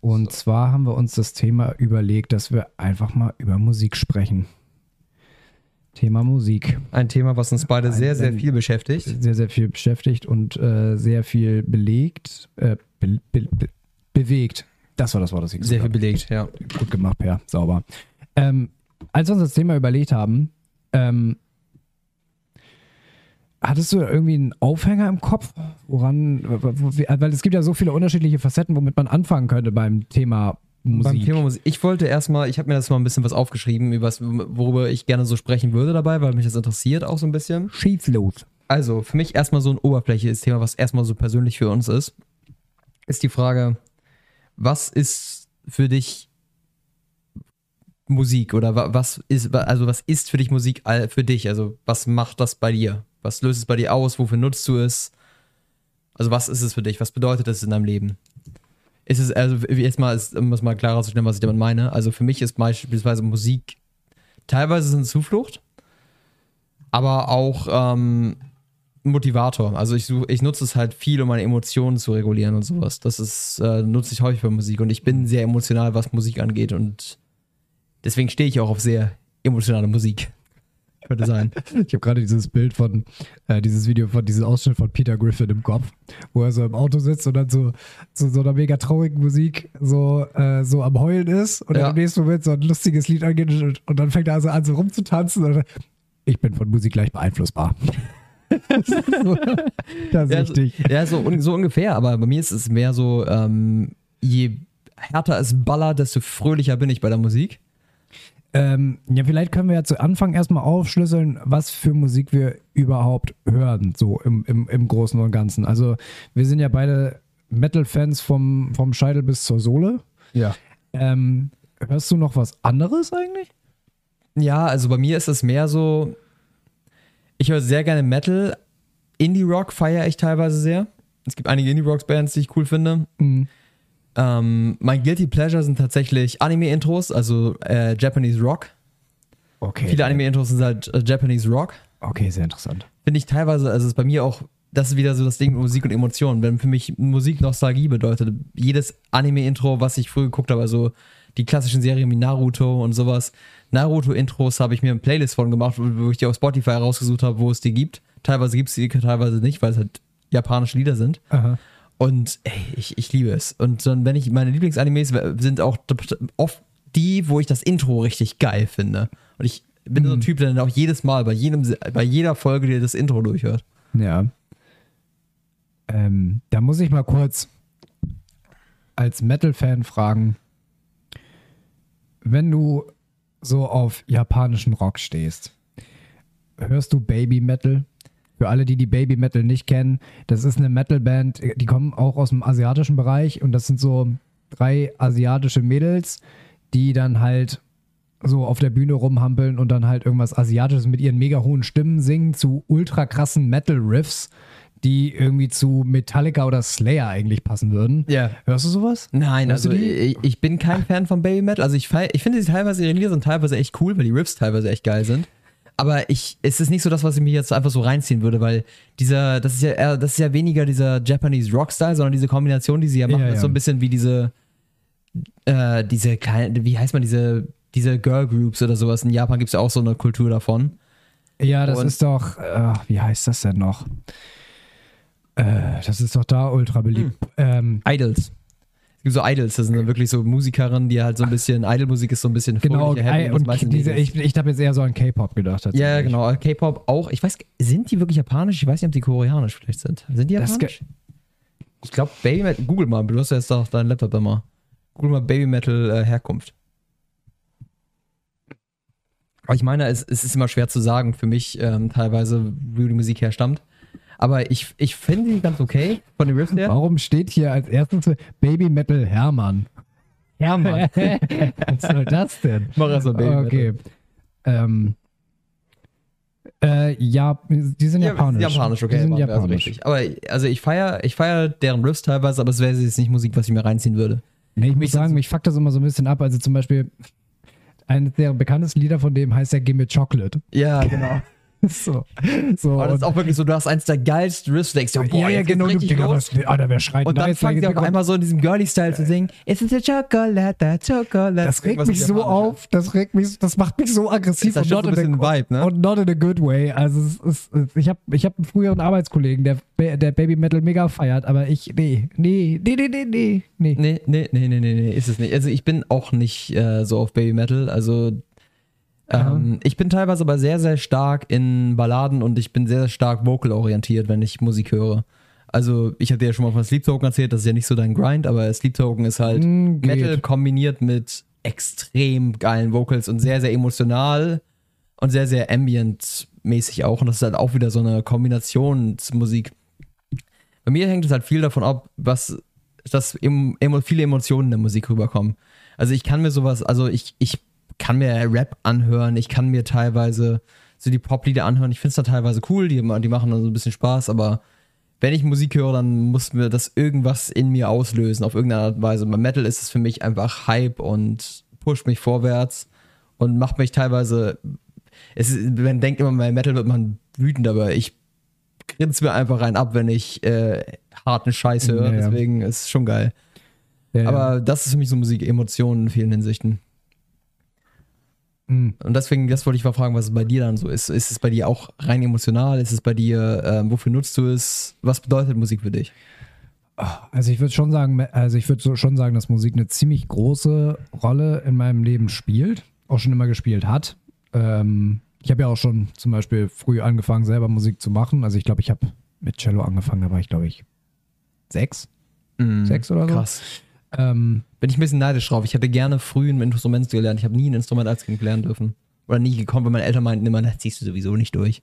Und zwar haben wir uns das Thema überlegt, dass wir einfach mal über Musik sprechen. Thema Musik. Ein Thema, was uns beide Ein- sehr, sehr viel beschäftigt. Sehr, sehr viel beschäftigt und äh, sehr viel belegt, äh, be, be, be, bewegt. Das war das Wort, das ich Sehr gesucht viel habe. belegt, ja. Gut gemacht, Per. Sauber. Ähm, als wir uns das Thema überlegt haben, ähm, hattest du irgendwie einen Aufhänger im Kopf, woran, weil es gibt ja so viele unterschiedliche Facetten, womit man anfangen könnte beim Thema Musik. Beim Thema Musik. Ich wollte erstmal, ich habe mir das mal ein bisschen was aufgeschrieben, über was, worüber ich gerne so sprechen würde dabei, weil mich das interessiert auch so ein bisschen. Schieß los. Also, für mich erstmal so ein oberflächliches Thema, was erstmal so persönlich für uns ist, ist die Frage, was ist für dich Musik oder wa- was ist, also was ist für dich Musik für dich? Also, was macht das bei dir? Was löst es bei dir aus? Wofür nutzt du es? Also, was ist es für dich? Was bedeutet es in deinem Leben? Ist es, also, jetzt mal, ist- um es mal klarer zu stellen, was ich damit meine. Also, für mich ist beispielsweise Musik teilweise eine Zuflucht, aber auch, ähm, Motivator. Also ich, such, ich nutze es halt viel, um meine Emotionen zu regulieren und sowas. Das ist, äh, nutze ich häufig bei Musik und ich bin sehr emotional, was Musik angeht und deswegen stehe ich auch auf sehr emotionale Musik. Könnte sein. Ich habe gerade dieses Bild von, äh, dieses Video von diesem Ausschnitt von Peter Griffin im Kopf, wo er so im Auto sitzt und dann so zu so, einer mega traurigen Musik so, äh, so am Heulen ist und Ja. dann im nächsten Moment so ein lustiges Lied angeht und, und dann fängt er also an so rumzutanzen und ich bin von Musik leicht beeinflussbar. das ist, so, Ja, so, richtig. ja so, un- so ungefähr, aber bei mir ist es mehr so, ähm, je härter es ballert, desto fröhlicher bin ich bei der Musik. Ähm, ja, vielleicht können wir ja zu Anfang erstmal aufschlüsseln, was für Musik wir überhaupt hören, so im, im, im Großen und Ganzen. Also, wir sind ja beide Metal-Fans vom, vom Scheitel bis zur Sohle. Ja. Ähm, hörst du noch was anderes eigentlich? Ja, also bei mir ist es mehr so, ich höre sehr gerne Metal. Indie-Rock feiere ich teilweise sehr. Es gibt einige Indie-Rock-Bands, die ich cool finde. Ähm, mein Guilty Pleasure sind tatsächlich Anime-Intros, also äh, Japanese Rock. Okay. Viele Anime-Intros sind halt äh, Japanese Rock. Okay, sehr interessant. Finde ich teilweise, also ist bei mir auch, das ist wieder so das Ding mit Musik und Emotionen. Wenn für mich Musik Nostalgie bedeutet, jedes Anime-Intro, was ich früher geguckt habe, also die klassischen Serien wie Naruto und sowas, Naruto-Intros habe ich mir eine Playlist von gemacht, wo ich die auf Spotify rausgesucht habe, wo es die gibt. Teilweise gibt es die, teilweise nicht, weil es halt japanische Lieder sind. Aha. Und ey, ich, ich liebe es. Und dann, wenn ich, meine Lieblingsanimes sind auch oft die, wo ich das Intro richtig geil finde. Und ich bin so ein Typ, der dann auch jedes Mal, bei, jedem, bei jeder Folge dir das Intro durchhört. Ja. Ähm, da muss ich mal kurz als Metal-Fan fragen, wenn du so auf japanischen Rock stehst, hörst du Baby Metal? Für alle, die die Baby Metal nicht kennen, das ist eine Metal-Band, die kommen auch aus dem asiatischen Bereich und das sind so drei asiatische Mädels, die dann halt so auf der Bühne rumhampeln und dann halt irgendwas Asiatisches mit ihren mega hohen Stimmen singen zu ultra krassen Metal-Riffs, die irgendwie zu Metallica oder Slayer eigentlich passen würden. Ja. Hörst du sowas? Nein, Hörst also ich, ich bin kein Fan von Baby Metal. Also ich, ich finde, sie teilweise, ihre Lieder sind teilweise echt cool, weil die Riffs teilweise echt geil sind. Aber ich, es ist nicht so das, was ich mir jetzt einfach so reinziehen würde, weil dieser, das ist ja eher, das ist ja weniger dieser Japanese Rock-Style, sondern diese Kombination, die sie ja machen, Ja, ist ja. so ein bisschen wie diese, äh, diese kleine, wie heißt man, diese, diese Girl Groups oder sowas. In Japan gibt es ja auch so eine Kultur davon. Ja, das Und- ist doch, äh, wie heißt das denn noch? Äh, das ist doch da ultra beliebt. Hm. Ähm, Idols. Es gibt so Idols, das sind dann wirklich so Musikerinnen, die halt so ein bisschen, Idol-Musik ist so ein bisschen genau, happy äh, und diese, ich, ich habe jetzt eher so an K-Pop gedacht. Ja, tatsächlich. genau. K-Pop auch. Ich weiß, sind die wirklich japanisch? Ich weiß nicht, ob die koreanisch vielleicht sind. Sind die japanisch? Ich glaube, Baby Metal. Google mal, du hast ja jetzt doch deinen Laptop mal. Google mal Baby Metal äh, Herkunft. Aber ich meine, es, es ist immer schwer zu sagen für mich ähm, teilweise, wie die Musik herstammt. Aber ich, ich finde die ganz okay von den Riffs her. Warum steht hier als erstes Baby Metal Hermann? Ja, Mann. Was soll das denn? Mach erst mal Baby okay. Ähm, äh, ja, die sind Ja, japanisch. Japanisch, okay. Die sind also japanisch. richtig. Aber also ich feiere ich feier deren Riffs teilweise, aber es wäre jetzt nicht Musik, was ich mir reinziehen würde. Nee, ich muss Mich sagen, so- mich fuckt das immer so ein bisschen ab. Also zum Beispiel, eines der bekanntesten Lieder von dem heißt ja Gimme Chocolate. Ja, genau. so. so Aber das ist auch wirklich so, du hast eins der geilsten Riffs, oh, boah, ja, ja, genau. Du, Digga, los. was, Alter, wer schreit Und dann nice, fangen sie auch kommt? einmal so in diesem Girly-Style zu singen. It's a chocolate, chocolate. Das regt mich so auf, das regt mich, das macht mich so aggressiv Das ist und schon not, so in bisschen a, Vibe, ne? und not in a good way. Also es ist, es- ich habe ich hab einen früheren Arbeitskollegen, der, der Baby Metal mega feiert, aber ich, nee, nee, nee, nee, nee, nee, nee. Nee, nee, nee, nee, nee, nee, ist es nicht. Also ich bin auch nicht äh, so auf Baby Metal. Also ähm, ich bin teilweise aber sehr, sehr stark in Balladen und ich bin sehr, sehr stark vocal orientiert, wenn ich Musik höre. Also ich hatte ja schon mal von Sleep Token erzählt, das ist ja nicht so dein Grind, aber Sleep Token ist halt Mm. Metal kombiniert mit extrem geilen Vocals und sehr, sehr emotional und sehr, sehr ambient-mäßig auch. Und das ist halt auch wieder so eine Kombinationsmusik. Bei mir hängt es halt viel davon ab, was, dass viele Emotionen in der Musik rüberkommen. Also ich kann mir sowas, also ich, ich kann mir Rap anhören, ich kann mir teilweise so die Poplieder anhören. Ich finde es da teilweise cool, die, die machen dann so ein bisschen Spaß, aber wenn ich Musik höre, dann muss mir das irgendwas in mir auslösen, auf irgendeine Art und Weise. Bei Metal ist es für mich einfach Hype und pusht mich vorwärts und macht mich teilweise. Es ist, man denkt immer, bei Metal wird man wütend, aber ich rinnt mir einfach rein ab, wenn ich äh, harten Scheiß höre. Ja, ja. Deswegen ist es schon geil. Ja. Aber das ist für mich so Musik, Emotionen in vielen Hinsichten. Mhm. Und deswegen, das wollte ich mal fragen, was es bei dir dann so ist. Ist es bei dir auch rein emotional? Ist es bei dir, ähm, wofür nutzt du es? Was bedeutet Musik für dich? Also ich würde schon sagen, also ich würde so schon sagen, dass Musik eine ziemlich große Rolle in meinem Leben spielt, auch schon immer gespielt hat. Ähm, ich habe ja auch schon zum Beispiel früh angefangen, selber Musik zu machen. Also ich glaube, ich habe mit Cello angefangen, da war ich glaube ich sechs, sechs oder so. Krass. Ähm, Bin ich ein bisschen neidisch drauf. Ich hätte gerne früh ein Instrument gelernt. Ich habe nie ein Instrument als Kind lernen dürfen. Oder nie gekommen, weil meine Eltern meinten immer, das ziehst du sowieso nicht durch.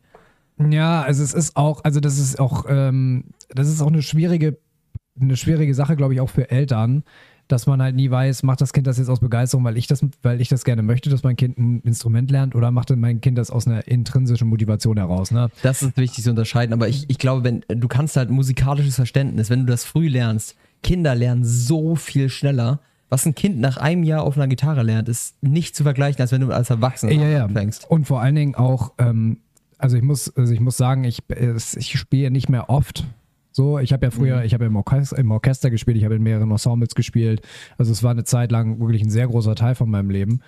Ja, also es ist auch, also das ist auch, ähm, das ist auch eine schwierige, eine schwierige Sache, glaube ich, auch für Eltern, dass man halt nie weiß, macht das Kind das jetzt aus Begeisterung, weil ich das, weil ich das gerne möchte, dass mein Kind ein Instrument lernt, oder macht mein Kind das aus einer intrinsischen Motivation heraus, ne? Das ist wichtig zu unterscheiden. Aber ich, ich glaube, wenn du kannst halt musikalisches Verständnis, wenn du das früh lernst, Kinder lernen so viel schneller. Was ein Kind nach einem Jahr auf einer Gitarre lernt, ist nicht zu vergleichen, als wenn du als Erwachsener Ja, ja. anfängst. Und vor allen Dingen auch, ähm, also ich muss, also ich muss sagen, ich, ich spiele nicht mehr oft. So, ich habe ja früher, ich habe ja im Orchester, im Orchester gespielt, ich habe in mehreren Ensembles gespielt. Also es war eine Zeit lang wirklich ein sehr großer Teil von meinem Leben.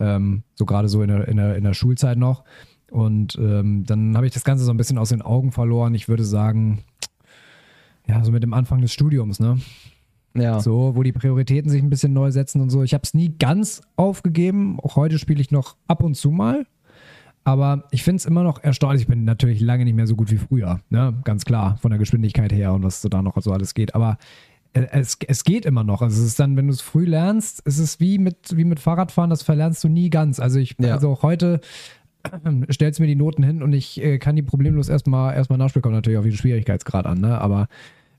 Ähm, so gerade so in der, in, der, in der Schulzeit noch. Und ähm, dann habe ich das Ganze so ein bisschen aus den Augen verloren. Ich würde sagen, ja, so mit dem Anfang des Studiums, ne? Ja. So, wo die Prioritäten sich ein bisschen neu setzen und so. Ich habe es nie ganz aufgegeben. Auch heute spiele ich noch ab und zu mal. Aber ich finde es immer noch erstaunlich. Ich bin natürlich lange nicht mehr so gut wie früher. Ne? Ganz klar, von der Geschwindigkeit her und was so da noch so alles geht. Aber äh, es, es geht immer noch. Also es ist dann, wenn du es früh lernst, ist es wie mit, wie mit Fahrradfahren, das verlernst du nie ganz. Also ich, Ja. also auch heute stellst mir die Noten hin und ich äh, kann die problemlos erstmal erstmal nachspielen. Kommt natürlich auf den Schwierigkeitsgrad an, ne? Aber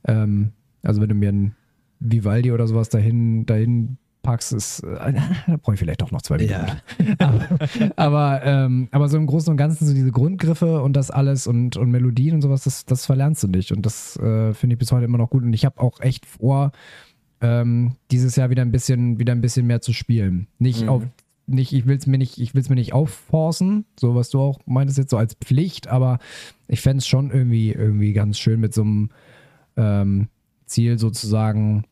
ähm, also wenn du mir ein Vivaldi oder sowas dahin, dahin packst, ist, äh, da brauche ich vielleicht doch noch zwei Minuten. Ja. aber, aber, ähm, aber so im Großen und Ganzen so diese Grundgriffe und das alles und, und Melodien und sowas, das, das verlernst du nicht. Und das äh, finde ich bis heute immer noch gut. Und ich habe auch echt vor, ähm, dieses Jahr wieder ein bisschen, wieder ein bisschen mehr zu spielen. Nicht Mhm. auf, nicht, ich will es mir nicht, ich will es mir nicht aufforcen, so was du auch meintest jetzt so als Pflicht, aber ich fände es schon irgendwie, irgendwie ganz schön mit so einem ähm, Ziel sozusagen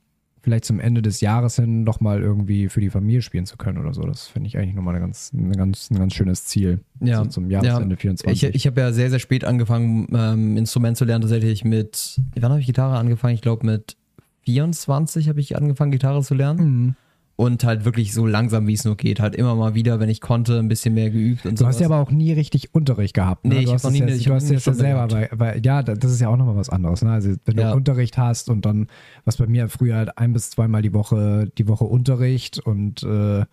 vielleicht zum Ende des Jahres hin nochmal irgendwie für die Familie spielen zu können oder so. Das finde ich eigentlich nochmal eine ganz, eine ganz, ein ganz schönes Ziel. Ja. So zum Jahresende 24. Ich, ich habe ja sehr, sehr spät angefangen, ähm, Instrument zu lernen. Tatsächlich mit, wann habe ich Gitarre angefangen? Ich glaube, mit 24 habe ich angefangen, Gitarre zu lernen. Mhm. Und halt wirklich so langsam, wie es nur geht. Halt immer mal wieder, wenn ich konnte, ein bisschen mehr geübt und Du hast sowas. ja aber auch nie richtig Unterricht gehabt. Ne? Nee, ich du hab hast noch es nie jetzt, ich du hast jetzt ja selber, weil, weil, ja, da- das ist ja auch nochmal was anderes. Ne? Also wenn Ja. du Unterricht hast und dann, was bei mir früher halt ein bis zweimal die Woche, die Woche Unterricht und äh,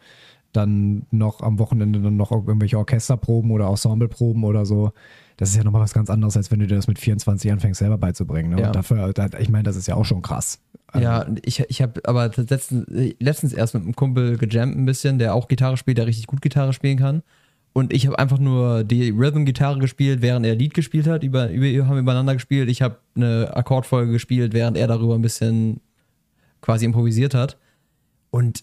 dann noch am Wochenende dann noch irgendwelche Orchesterproben oder Ensembleproben oder so. Das ist ja nochmal was ganz anderes, als wenn du dir das mit 24 anfängst selber beizubringen. Ne? Ja. Und dafür, da, ich meine, das ist ja auch schon krass. Also, Ja, ich, ich habe aber letztens, letztens erst mit einem Kumpel gejammt ein bisschen, der auch Gitarre spielt, der richtig gut Gitarre spielen kann. Und ich habe einfach nur die Rhythm-Gitarre gespielt, während er Lied gespielt hat. Über, über, wir haben übereinander gespielt. Ich habe eine Akkordfolge gespielt, während er darüber ein bisschen quasi improvisiert hat. Und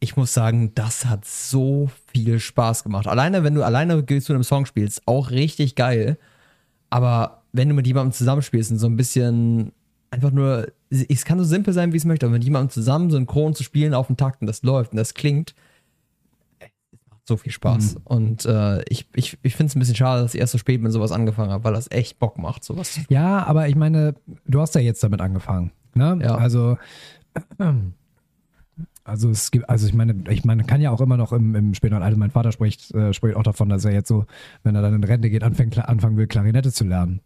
ich muss sagen, das hat so viel Spaß gemacht. Alleine, wenn du alleine zu einem Song spielst, auch richtig geil. Aber wenn du mit jemandem zusammenspielst und so ein bisschen einfach nur, es kann so simpel sein, wie es möchte, aber mit jemandem zusammen synchron zu spielen auf den Takt und das läuft und das klingt, es macht so viel Spaß. Und äh, ich, ich, ich finde es ein bisschen schade, dass ich erst so spät mit sowas angefangen habe, weil das echt Bock macht, sowas Ja, aber ich meine, du hast ja jetzt damit angefangen. Ne? Ja. Also, also es gibt, also ich meine, ich meine, kann ja auch immer noch im, im späteren Alter, mein Vater spricht, äh, spricht auch davon, dass er jetzt so, wenn er dann in Rente geht, anfängt, anfangen will, Klarinette zu lernen.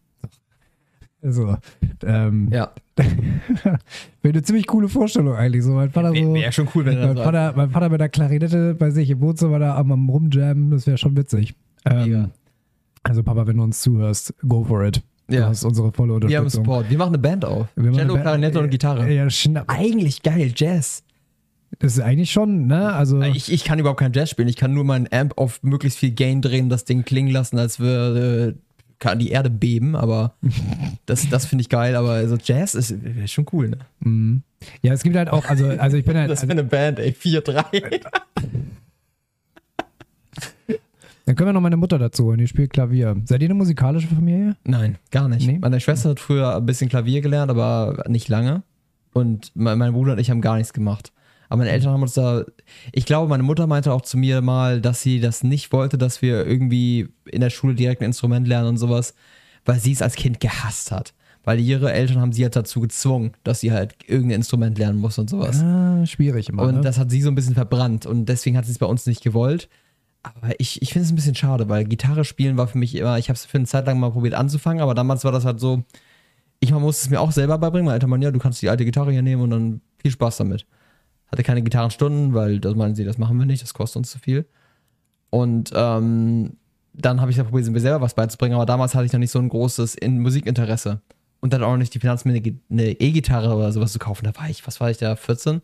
Also, ähm, Ja, wäre eine ziemlich coole Vorstellung eigentlich. So, mein Vater so. wäre schon cool, wenn Mein das Vater, mein Vater mit der Klarinette bei sich im Wohnzimmer da am, am Rumjammen, das wäre schon witzig. Ähm, also Papa, wenn du uns zuhörst, go for it. Du Ja. hast unsere volle Wir haben Unterstützung. Support. Wir machen eine Band auf. Cello, Klarinette und Gitarre. Ja. Eigentlich geil, Jazz. Das ist eigentlich schon, ne? Also, Ich, ich kann überhaupt kein Jazz spielen. Ich kann nur meinen Amp auf möglichst viel Gain drehen, das Ding klingen lassen, als würde kann die Erde beben, aber das, das finde ich geil. Aber also Jazz ist, ist schon cool, ne? mm. ja, es gibt halt auch, also, also ich bin halt, Das also, wäre eine Band, ey, 4-3. Dann können wir noch meine Mutter dazu holen, die spielt Klavier. Seid ihr eine musikalische Familie? Nein, gar nicht. Nee? Meine Schwester hat früher ein bisschen Klavier gelernt, aber nicht lange. Und mein, mein Bruder und ich haben gar nichts gemacht. Aber meine Eltern haben uns da. Ich glaube, meine Mutter meinte auch zu mir mal, dass sie das nicht wollte, dass wir irgendwie in der Schule direkt ein Instrument lernen und sowas, weil sie es als Kind gehasst hat. Weil ihre Eltern haben sie halt dazu gezwungen, dass sie halt irgendein Instrument lernen muss und sowas. Ah, schwierig immer. Und ne? das hat sie so ein bisschen verbrannt und deswegen hat sie es bei uns nicht gewollt. Aber ich, ich finde es ein bisschen schade, weil Gitarre spielen war für mich immer, ich habe es für eine Zeit lang mal probiert anzufangen, aber damals war das halt so, ich musste es mir auch selber beibringen. Mein Alter Mann, ja, du kannst die alte Gitarre hier nehmen und dann viel Spaß damit. Hatte keine Gitarrenstunden, weil das meinen sie, das machen wir nicht, das kostet uns zu viel. Und ähm, dann habe ich da probiert, mir selber was beizubringen, aber damals hatte ich noch nicht so ein großes in Musikinteresse. Und dann auch noch nicht die Finanzen, mir eine E-Gitarre oder sowas zu kaufen. Da war ich, was war ich da, 14? Und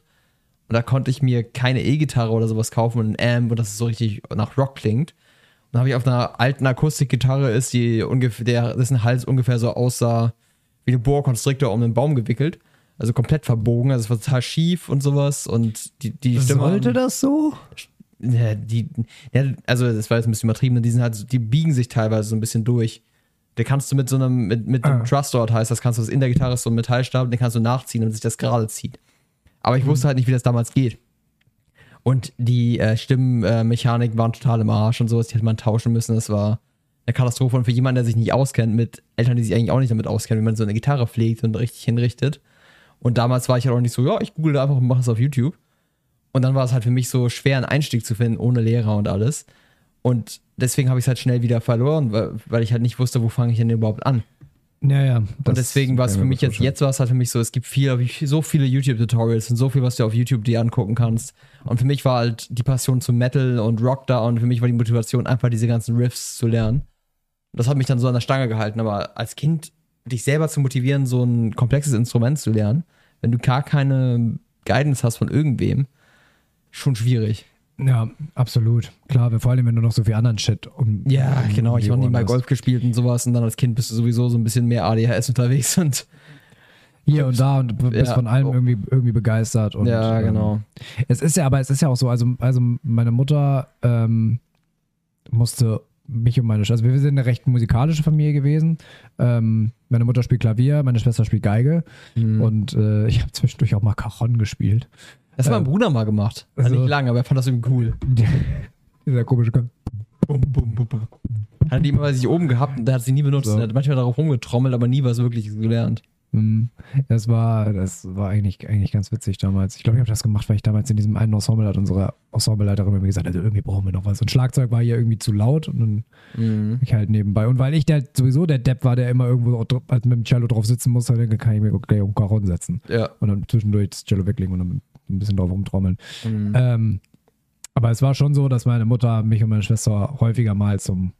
da konnte ich mir keine E-Gitarre oder sowas kaufen und ein Amp und das so richtig nach Rock klingt. Und dann habe ich auf einer alten Akustikgitarre ist, die ungefähr, dessen Hals ungefähr so aussah wie eine Boa um einen Baum gewickelt. Also komplett verbogen, also es war total schief und sowas und die, die Stimme. Sollte das so? Ja, die, ja, also das war jetzt ein bisschen übertrieben, die sind halt, die biegen sich teilweise so ein bisschen durch. Da kannst du mit so einem, mit, mit einem Ah. Trust-Dort heißt das, kannst du das in der Gitarre ist so ein Metallstab, den kannst du nachziehen, damit sich das gerade zieht. Aber ich wusste halt nicht, wie das damals geht. Und die äh, Stimmenmechanik waren total im Arsch und sowas, die hätte man tauschen müssen. Das war eine Katastrophe. Und für jemanden, der sich nicht auskennt, mit Eltern, die sich eigentlich auch nicht damit auskennen, wie man so eine Gitarre pflegt und richtig hinrichtet. Und damals war ich halt auch nicht so, ja, ich google einfach und mache es auf YouTube. Und dann war es halt für mich so schwer, einen Einstieg zu finden, ohne Lehrer und alles. Und deswegen habe ich es halt schnell wieder verloren, weil, weil ich halt nicht wusste, wo fange ich denn überhaupt an. Ja, ja. Und deswegen war es für mich jetzt, jetzt war es halt für mich so, es gibt viel, so viele YouTube-Tutorials und so viel, was du auf YouTube dir angucken kannst. Und für mich war halt die Passion zum Metal und Rock da und für mich war die Motivation einfach diese ganzen Riffs zu lernen. Das hat mich dann so an der Stange gehalten, aber als Kind dich selber zu motivieren, so ein komplexes Instrument zu lernen, wenn du gar keine Guidance hast von irgendwem, schon schwierig. Ja, absolut. Klar, vor allem, wenn du noch so viel anderen Shit um. Ja, um genau. Ich habe nie mal. Golf gespielt und sowas und dann als Kind bist du sowieso so ein bisschen mehr ADHS unterwegs und Hier und da und bist Ja. von allem irgendwie, irgendwie begeistert. Und, ja, ähm, genau. Es ist ja, aber es ist ja auch so, also, also meine Mutter ähm, musste mich und meine Schwester, also wir sind eine recht musikalische Familie gewesen. Ähm, meine Mutter spielt Klavier, meine Schwester spielt Geige Mhm. und äh, ich habe zwischendurch auch mal Cajon gespielt. Das hat mein Ähm, Bruder mal gemacht. Also also- nicht lange, aber er fand das irgendwie cool. Dieser komische Ka- Bum, bum, bum, bum. Hat die immer bei sich oben gehabt und der hat sie nie benutzt. So. Er hat manchmal darauf rumgetrommelt, aber nie was Wirkliches gelernt. Hm, Das war, das war eigentlich, eigentlich ganz witzig damals. Ich glaube, ich habe das gemacht, weil ich damals in diesem einen Ensemble hat unsere Ensembleleiterin mir gesagt, also irgendwie brauchen wir noch was. Und Schlagzeug war hier irgendwie zu laut und dann Mhm. ich halt nebenbei. Und weil ich der sowieso der Depp war, der immer irgendwo halt mit dem Cello drauf sitzen musste, dann kann ich mir gleich um Cajon setzen. Ja. Und dann zwischendurch das Cello weglegen und dann ein bisschen drauf rumtrommeln. Mhm. Ähm, aber es war schon so, dass meine Mutter mich und meine Schwester häufiger mal zum,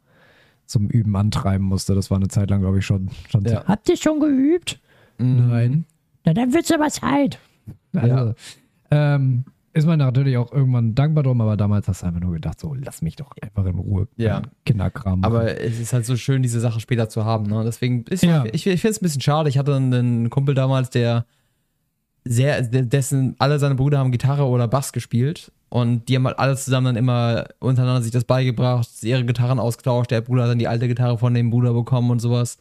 zum Üben antreiben musste. Das war eine Zeit lang, glaube ich, schon. schon Ja. Habt ihr schon geübt? Mhm. Nein. Na, dann wird's aber Zeit. Also, ähm, ist man natürlich auch irgendwann dankbar drum, aber damals hast du einfach nur gedacht, so lass mich doch einfach in Ruhe. Ja. Kinderkram. machen. Aber es ist halt so schön, diese Sache später zu haben. Ne? Deswegen, ist, Ja. ich, ich finde es ein bisschen schade. Ich hatte einen Kumpel damals, der sehr, dessen, alle seine Brüder haben Gitarre oder Bass gespielt. Und die haben halt alle zusammen dann immer untereinander sich das beigebracht, ihre Gitarren ausgetauscht. Der Bruder hat dann die alte Gitarre von dem Bruder bekommen und sowas.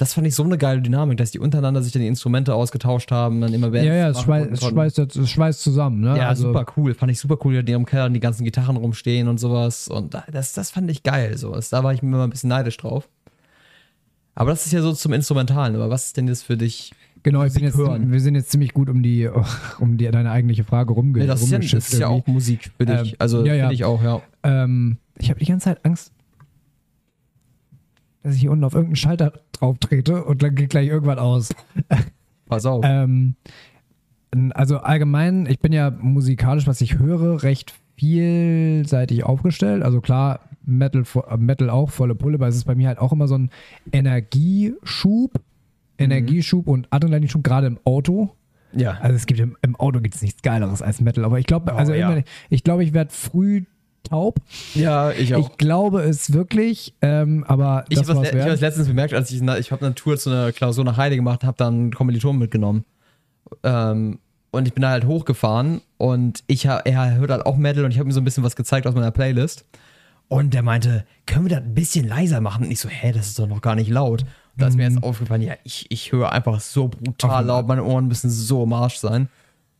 Das fand ich so eine geile Dynamik, dass die untereinander sich dann die Instrumente ausgetauscht haben, dann immer Bands ja, ja, es machen schweißt, es schweißt, es schweißt zusammen. Ne? Ja, also, super cool. Fand ich super cool, die in ihrem Keller die ganzen Gitarren rumstehen und sowas. Und da- das, das fand ich geil. So. Das, da war ich mir immer ein bisschen neidisch drauf. Aber das ist ja so zum Instrumentalen. Aber was ist denn jetzt für dich? Genau, ich bin jetzt, hören. wir sind jetzt ziemlich gut um die, um die deine eigentliche Frage rumge Nee, das, ist ja, das ist ja auch. Musik für dich. Ähm, also ja, ja. finde ich auch, ja. Ähm, ich habe die ganze Zeit Angst, dass ich hier unten auf irgendeinen Schalter drauf trete und dann geht gleich irgendwann aus. Pass auf. Ähm, also allgemein, ich bin ja musikalisch, was ich höre, recht vielseitig aufgestellt. Also klar, Metal, äh, Metal auch, volle Pulle, aber es ist bei mir halt auch immer so ein Energieschub, Energieschub und Adrenalinschub, gerade im Auto. ja. Also es gibt im, im Auto gibt es nichts Geileres als Metal, aber ich glaube, also Oh, ja. ich glaube, ich werde früh taub. Ja, ich Ich glaube es wirklich, ähm, aber Ich habe wert. das letztens bemerkt, als ich, ich habe eine Tour zu einer Klausur nach Heide gemacht, habe dann einen Kommiliton mitgenommen. Ähm, und ich bin da halt hochgefahren und ich er hört halt auch Metal und ich habe ihm so ein bisschen was gezeigt aus meiner Playlist. Und der meinte, können wir das ein bisschen leiser machen? Und ich so, hä, das ist doch noch gar nicht laut. Und da ist mir jetzt aufgefallen, ja, ich, ich höre einfach so brutal laut, meine Ohren müssen so im Arsch sein.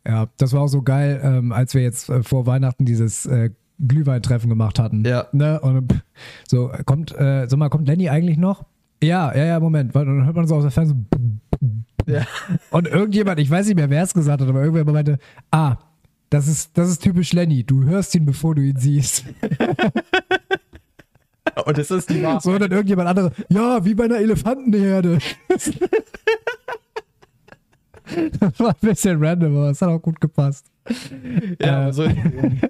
Ja, das war auch so geil, ähm, als wir jetzt äh, vor Weihnachten dieses äh, Glühweintreffen gemacht hatten. Ja. Ne? Und so, kommt, äh, sag mal, kommt Lenny eigentlich noch? Ja, ja, ja, Moment. Und dann hört man so aus der Ferne so. Ja. Und irgendjemand, ich weiß nicht mehr, wer es gesagt hat, aber irgendwer meinte, ah, das ist, das ist typisch Lenny. Du hörst ihn, bevor du ihn siehst. Und das ist die Wahrheit. So, dann irgendjemand andere, ja, wie bei einer Elefantenherde. das war ein bisschen random, aber es hat auch gut gepasst. Ja, Äh, so,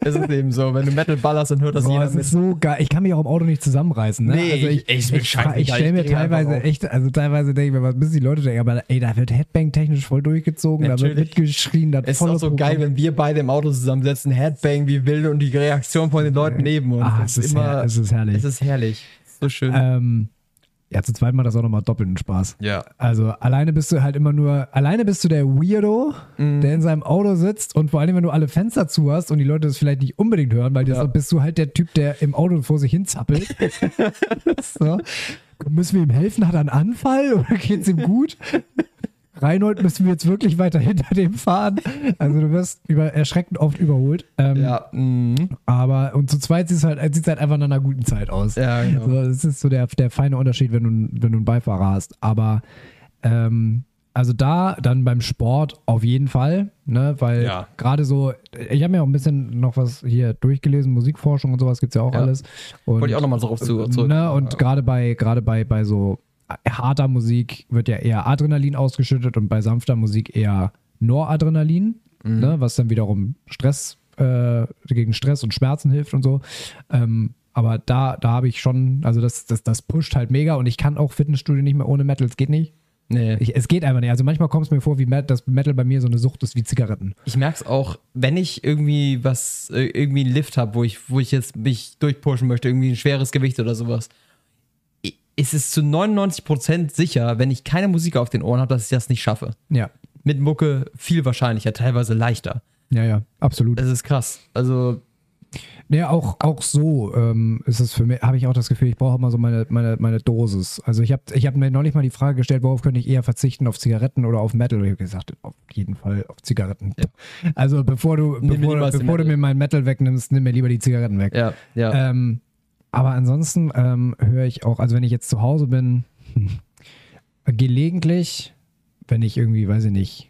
es ist eben so. Wenn du Metal ballerst, dann hört das Boah, jeder das mit. ist so geil. Ich kann mich auch im Auto nicht zusammenreißen. Ne? Nee, also ich, ich- ich- ich, stelle mir teilweise echt, also teilweise denke ich mir, was müssen die Leute denken, aber ey, da wird Headbang technisch voll durchgezogen, da wird Natürlich. mitgeschrien, Es ist auch so Programm. geil, wenn wir beide im Auto zusammensetzen, Headbang wie wild und die Reaktion von den Leuten neben uns. Ah, Das es ist, her es ist herrlich. es ist herrlich. So schön. ähm, ja, zu zweit macht das auch nochmal doppelten Spaß. ja. Also alleine bist du halt immer nur, alleine bist du der Weirdo, Mhm. der in seinem Auto sitzt und vor allem, wenn du alle Fenster zu hast und die Leute das vielleicht nicht unbedingt hören, weil Ja. bist du halt der Typ, der im Auto vor sich hin zappelt. so. Müssen wir ihm helfen? Hat er einen Anfall oder geht's ihm gut? Reinhold, müssen wir jetzt wirklich weiter hinter dem fahren? Also du wirst über, erschreckend oft überholt. Ähm, Ja, mhm. Aber und zu zweit sieht es halt, sieht's halt einfach nach einer guten Zeit aus. ja genau. So, das ist so der, der feine Unterschied, wenn du, wenn du einen Beifahrer hast. Aber ähm, also da dann beim Sport auf jeden Fall, ne, weil Ja. gerade so, ich habe mir auch ein bisschen noch was hier durchgelesen, Musikforschung und sowas gibt es ja auch Ja. alles. Und, Wollte ich auch nochmal drauf zu, zurück. Ne, und gerade bei, gerade bei, bei so harter Musik wird ja eher Adrenalin ausgeschüttet und bei sanfter Musik eher Noradrenalin, Mhm. ne, was dann wiederum Stress, äh, gegen Stress und Schmerzen hilft und so. Ähm, aber da, da habe ich schon, also das, das, das pusht halt mega und ich kann auch Fitnessstudio nicht mehr ohne Metal, es geht nicht. Nee. Ich, es geht einfach nicht. Also manchmal kommt es mir vor, wie Met, dass Metal bei mir so eine Sucht ist wie Zigaretten. Ich merke es auch, wenn ich irgendwie was, äh, irgendwie einen Lift habe, wo ich, wo ich jetzt mich durchpushen möchte, irgendwie ein schweres Gewicht oder sowas, ist es zu 99% sicher, wenn ich keine Musik auf den Ohren habe, dass ich das nicht schaffe. Ja. Mit Mucke viel wahrscheinlicher, teilweise leichter. Ja, ja, absolut. Das ist krass. Also, Ja, auch, auch so ähm, ist es für mich, habe ich auch das Gefühl, ich brauche immer so meine, meine, meine Dosis. Also ich habe ich hab mir neulich mal die Frage gestellt, worauf könnte ich eher verzichten, auf Zigaretten oder auf Metal? Und ich habe gesagt, auf jeden Fall auf Zigaretten. Also bevor du, Nimm bevor, bevor du mir mein Metal wegnimmst, nimm mir lieber die Zigaretten weg. ja, ja. Ähm, aber ansonsten ähm, höre ich auch, also wenn ich jetzt zu Hause bin, gelegentlich, wenn ich irgendwie, weiß ich nicht,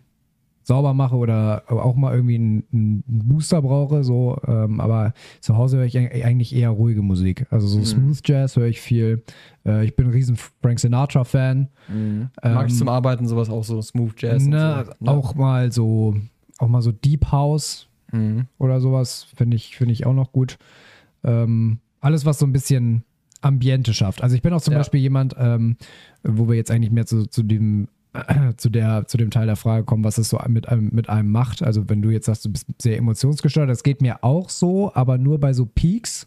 sauber mache oder auch mal irgendwie einen, einen Booster brauche, so, ähm, aber zu Hause höre ich eig- eigentlich eher ruhige Musik. Also so Smooth Jazz höre ich viel. Äh, ich bin ein riesen Frank Sinatra-Fan. Mag ich ähm, zum Arbeiten sowas auch so Smooth Jazz. Ne, so. Ne? Auch mal so, auch mal so Deep House Mhm. oder sowas finde ich, finde ich auch noch gut. Ähm, alles, was so ein bisschen Ambiente schafft. Also ich bin auch zum Ja. Beispiel jemand, ähm, wo wir jetzt eigentlich mehr zu, zu dem zu, der, zu dem Teil der Frage kommen, was es so mit einem, mit einem macht. Also wenn du jetzt sagst, du bist sehr emotionsgesteuert, das geht mir auch so, aber nur bei so Peaks.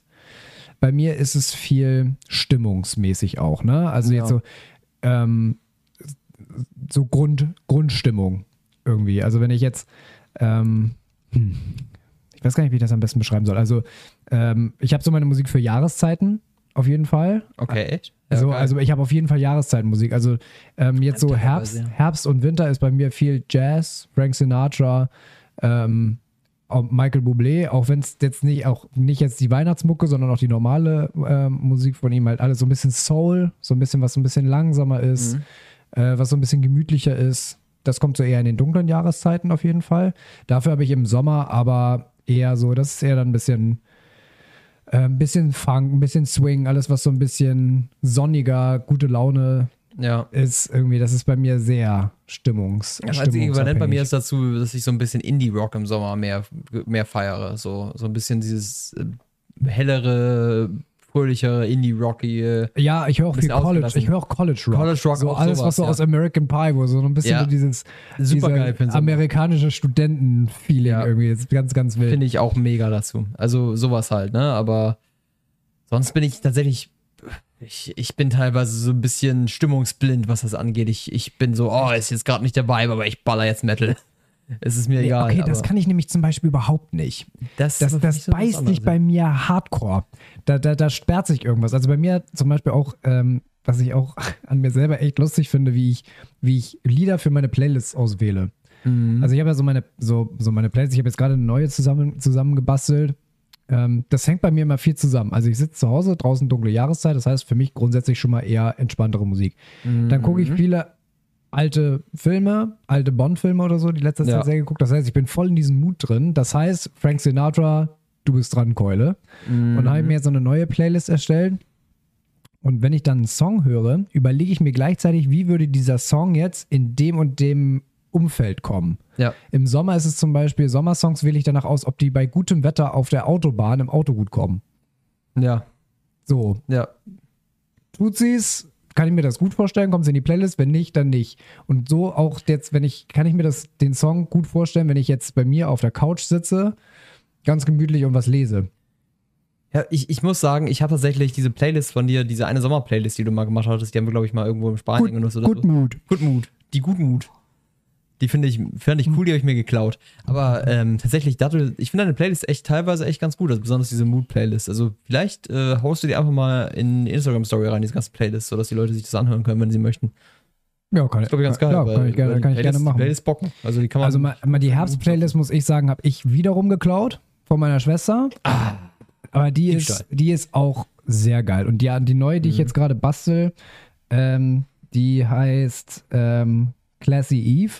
Bei mir ist es viel stimmungsmäßig auch, ne? Also Ja. jetzt so, ähm, so Grund, Grundstimmung irgendwie. Also wenn ich jetzt, ähm, hm, ich weiß gar nicht, wie ich das am besten beschreiben soll. Also ähm, ich habe so meine Musik für Jahreszeiten auf jeden Fall. Okay, echt? Ja, also ich habe auf jeden Fall Jahreszeitenmusik. Also ähm, jetzt so Herbst, ja. Herbst und Winter ist bei mir viel Jazz, Frank Sinatra, ähm, Michael Bublé, auch wenn es jetzt nicht auch nicht jetzt die Weihnachtsmucke, sondern auch die normale ähm, Musik von ihm halt alles so ein bisschen Soul, so ein bisschen was so ein bisschen langsamer ist, äh, was so ein bisschen gemütlicher ist. Das kommt so eher in den dunklen Jahreszeiten auf jeden Fall. Dafür habe ich im Sommer aber eher so, das ist eher dann ein bisschen äh, ein bisschen Funk, ein bisschen Swing, alles was so ein bisschen sonniger, gute Laune ja. ist irgendwie, das ist bei mir sehr stimmungs. Das einzige Äquivalent bei mir ist dazu, dass ich so ein bisschen Indie-Rock im Sommer mehr, mehr feiere. So, so ein bisschen dieses äh, hellere, fröhlichere Indie-Rockige. Ja, ich höre auch viel College. Ich höre auch College Rock. College Rock so alles, sowas, was so ja. aus American Pie, wo so ein bisschen Ja. so dieses Super dieser geil für den Sommer. amerikanische Studenten-Feeling Ja. irgendwie. Das ist ganz, ganz wild. Finde ich auch mega dazu. Also sowas halt, ne? Aber sonst bin ich tatsächlich. Ich, ich bin teilweise so ein bisschen stimmungsblind, was das angeht. Ich, ich bin so, oh, ist jetzt gerade nicht der Vibe, aber ich baller jetzt Metal. Es ist mir Nee, egal. okay, das kann ich nämlich zum Beispiel überhaupt nicht. das, Das, das nicht so beißt sich bei mir hardcore. Da, da, da sperrt sich irgendwas. Also bei mir zum Beispiel auch, ähm, was ich auch an mir selber echt lustig finde, wie ich, wie ich Lieder für meine Playlists auswähle. Mhm. Also ich habe ja so meine, so, so meine Playlist, ich habe jetzt gerade eine neue zusammen, zusammengebastelt. Ähm, das hängt bei mir immer viel zusammen. Also ich sitze zu Hause, draußen dunkle Jahreszeit, das heißt für mich grundsätzlich schon mal eher entspanntere Musik. Dann gucke ich viele alte Filme, alte Bond-Filme oder so, die letzte Ja. Zeit sehr geguckt. Das heißt, ich bin voll in diesem Mut drin. Das heißt, Frank Sinatra, du bist dran, Keule. Und dann habe ich mir jetzt so eine neue Playlist erstellt. Und wenn ich dann einen Song höre, überlege ich mir gleichzeitig, wie würde dieser Song jetzt in dem und dem Umfeld kommen. Ja. Im Sommer ist es zum Beispiel, Sommersongs wähle ich danach aus, ob die bei gutem Wetter auf der Autobahn im Auto gut kommen. Ja, So, ja. tut sie's, kann ich mir das gut vorstellen, kommt sie in die Playlist, wenn nicht, dann nicht. Und so auch jetzt, wenn ich, kann ich mir das, den Song gut vorstellen, wenn ich jetzt bei mir auf der Couch sitze, ganz gemütlich und was lese. Ja, ich, ich muss sagen, ich habe tatsächlich diese Playlist von dir, diese eine Sommerplaylist, die du mal gemacht hattest, die haben wir, glaube ich, mal irgendwo in Spanien genutzt oder so. Mut. Good Mood. Die Gutmut. Die finde ich, fand ich cool, die habe ich mir geklaut. Aber ähm, tatsächlich, dachte, ich finde deine Playlist echt teilweise echt ganz gut, also besonders diese Mood-Playlist. Also vielleicht äh, haust du die einfach mal in Instagram-Story rein, diese ganze Playlist, sodass die Leute sich das anhören können, wenn sie möchten. Ja, kann Ich glaube, ganz geil. Ja, weil- kann ich gerne, kann ich gerne machen. Playlist bocken. Also die kann man. Also mal, mal die Herbst-Playlist, muss ich sagen, habe ich wiederum geklaut von meiner Schwester. Ah, Aber die ist, die ist auch sehr geil. Und die, die neue, die ich jetzt gerade bastel, ähm, die heißt ähm, Classy Eve.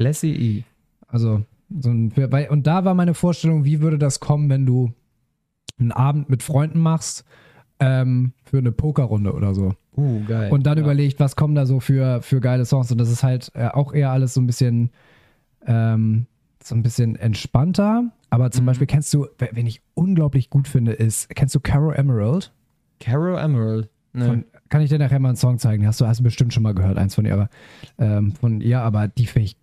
Classy E. Also, so ein, weil, und da war meine Vorstellung, wie würde das kommen, wenn du einen Abend mit Freunden machst ähm, für eine Pokerrunde oder so. Uh, geil. Und dann ja. überlegt, was kommen da so für, für geile Songs. Und das ist halt äh, auch eher alles so ein bisschen, ähm, so ein bisschen entspannter. Aber Mhm. zum Beispiel kennst du, wen ich unglaublich gut finde, ist, kennst du Caro Emerald? Caro Emerald. Ne. Von, kann ich dir nachher mal einen Song zeigen? Hast du, hast du bestimmt schon mal gehört, eins von ihrer. Ähm, von ihr, aber die finde ich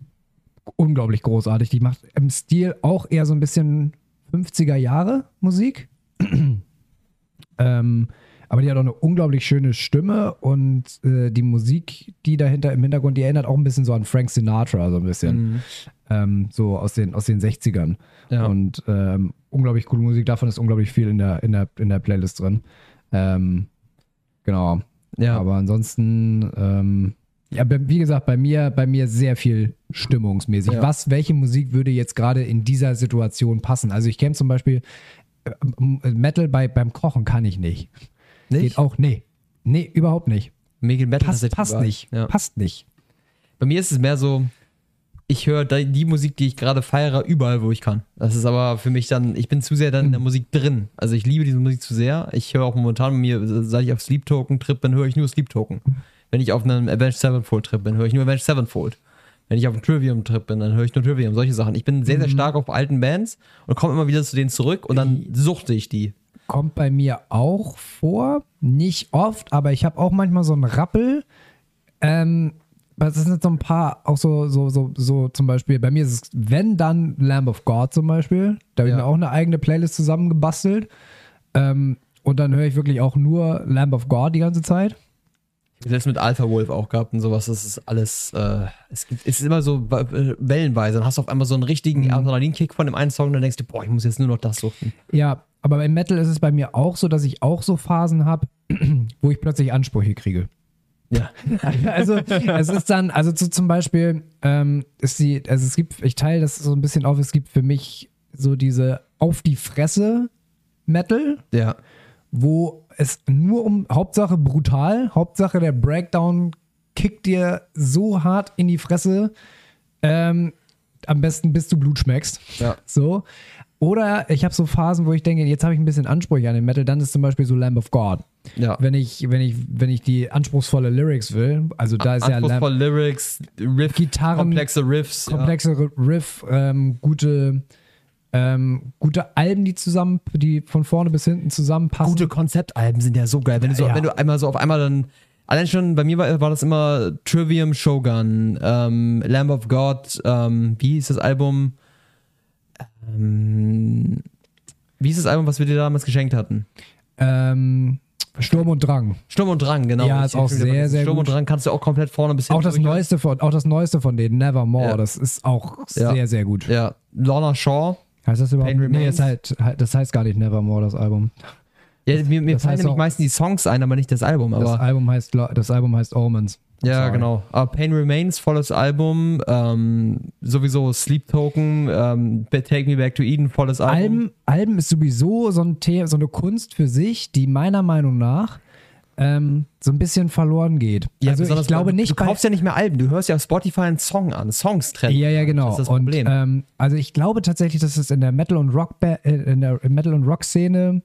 unglaublich großartig. Die macht im Stil auch eher so ein bisschen 50er Jahre Musik. ähm, aber die hat auch eine unglaublich schöne Stimme und äh, die Musik, die dahinter im Hintergrund, die erinnert auch ein bisschen so an Frank Sinatra, so ein bisschen. Mhm. Ähm, so aus den, aus den 60ern. Ja. Und ähm, unglaublich coole Musik, davon ist unglaublich viel in der, in der, in der Playlist drin. Ähm, genau. ja. Aber ansonsten, ähm, ja, wie gesagt, bei mir, bei mir sehr viel stimmungsmäßig. Ja. Was, welche Musik würde jetzt gerade in dieser Situation passen? Also ich kenne zum Beispiel äh, Metal bei, beim Kochen kann ich nicht. Nicht? Geht auch, nee. Nee, überhaupt nicht. Metal Metal Passt, passt überall. nicht. Ja. Passt nicht. Bei mir ist es mehr so, ich höre die Musik, die ich gerade feiere, überall, wo ich kann. Das ist aber für mich dann, ich bin zu sehr dann in der Musik drin. Also ich liebe diese Musik zu sehr. Ich höre auch momentan bei mir, seit ich auf Sleep Token Trip bin, höre ich nur Sleep Token. Wenn ich auf einem Avenged Sevenfold Trip bin, höre ich nur Avenged Sevenfold. Wenn ich auf einem Trivium Trip bin, dann höre ich nur Trivium, solche Sachen. Ich bin sehr, Mhm. sehr stark auf alten Bands und komme immer wieder zu denen zurück und dann suchte ich die. Kommt bei mir auch vor. Nicht oft, aber ich habe auch manchmal so einen Rappel. Ähm, das sind so ein paar, auch so, so, so, so zum Beispiel, bei mir ist es, wenn dann Lamb of God zum Beispiel. Da habe ich Ja. mir auch eine eigene Playlist zusammengebastelt. Ähm, und dann höre ich wirklich auch nur Lamb of God die ganze Zeit. Selbst mit Alpha Wolf auch gehabt und sowas, das ist alles, äh, es, gibt, es ist immer so äh, wellenweise. Dann hast du auf einmal so einen richtigen Mhm. Adrenalinkick von dem einen Song und dann denkst du, boah, ich muss jetzt nur noch das suchen. Ja, aber beim Metal ist es bei mir auch so, dass ich auch so Phasen habe, wo ich plötzlich Ansprüche kriege. Ja. Also es ist dann, also zu, zum Beispiel, ähm, ist die, also es gibt, ich teile das so ein bisschen auf, es gibt für mich so diese auf die Fresse Metal, Ja. wo es nur um Hauptsache brutal, Hauptsache der Breakdown kickt dir so hart in die Fresse, ähm, am besten bis du Blut schmeckst. Ja. So. Oder ich habe so Phasen, wo ich denke, jetzt habe ich ein bisschen Ansprüche an den Metal, dann ist zum Beispiel so Lamb of God. Ja. Wenn ich, wenn ich, wenn ich die anspruchsvolle Lyrics will, also da ist ja Lamb, Lyrics, Riff, Gitarren- komplexe Riffs. komplexere Riff, ähm, gute, ähm, gute Alben, die zusammen, die von vorne bis hinten zusammenpassen. Gute Konzeptalben sind ja so geil. Wenn du, so, Ja. wenn du einmal so auf einmal dann. Allein schon, bei mir war, war das immer Trivium Shogun, ähm, Lamb of God, ähm, wie hieß das Album? Ähm, wie hieß das Album, was wir dir damals geschenkt hatten? Ähm, Sturm und Drang. Sturm und Drang, genau. Ja, ist auch sehr, sehr Sturm gut. und Drang kannst du auch komplett vorne bis Auch das, hinten durch- neueste von, auch das Neueste von denen, Nevermore, Ja. das ist auch Ja. sehr, sehr gut. Ja, Lorna Shaw. Heißt das überhaupt? Pain Nee, das, halt, das heißt gar nicht Nevermore, das Album. Ja, mir mir Das fallen nämlich auch- meistens die Songs ein, aber nicht das Album. Das Aber Album heißt, das Album heißt Omens. ja, Sorry. genau. Aber Pain Remains, volles Album. Ähm, sowieso Sleep Token, ähm, Take Me Back to Eden, volles Album. Alben, Alben ist sowieso so, ein The so eine Kunst für sich, die meiner Meinung nach ähm, so ein bisschen verloren geht. Ja, also ich glaube du, nicht Du kaufst ja nicht mehr Alben, du hörst ja auf Spotify einen Song an. Songs trennen. Ja, ja, genau. Das ist das und Problem. ähm, also ich glaube tatsächlich, dass es in der Metal und Rock äh, in der Metal und Rock Szene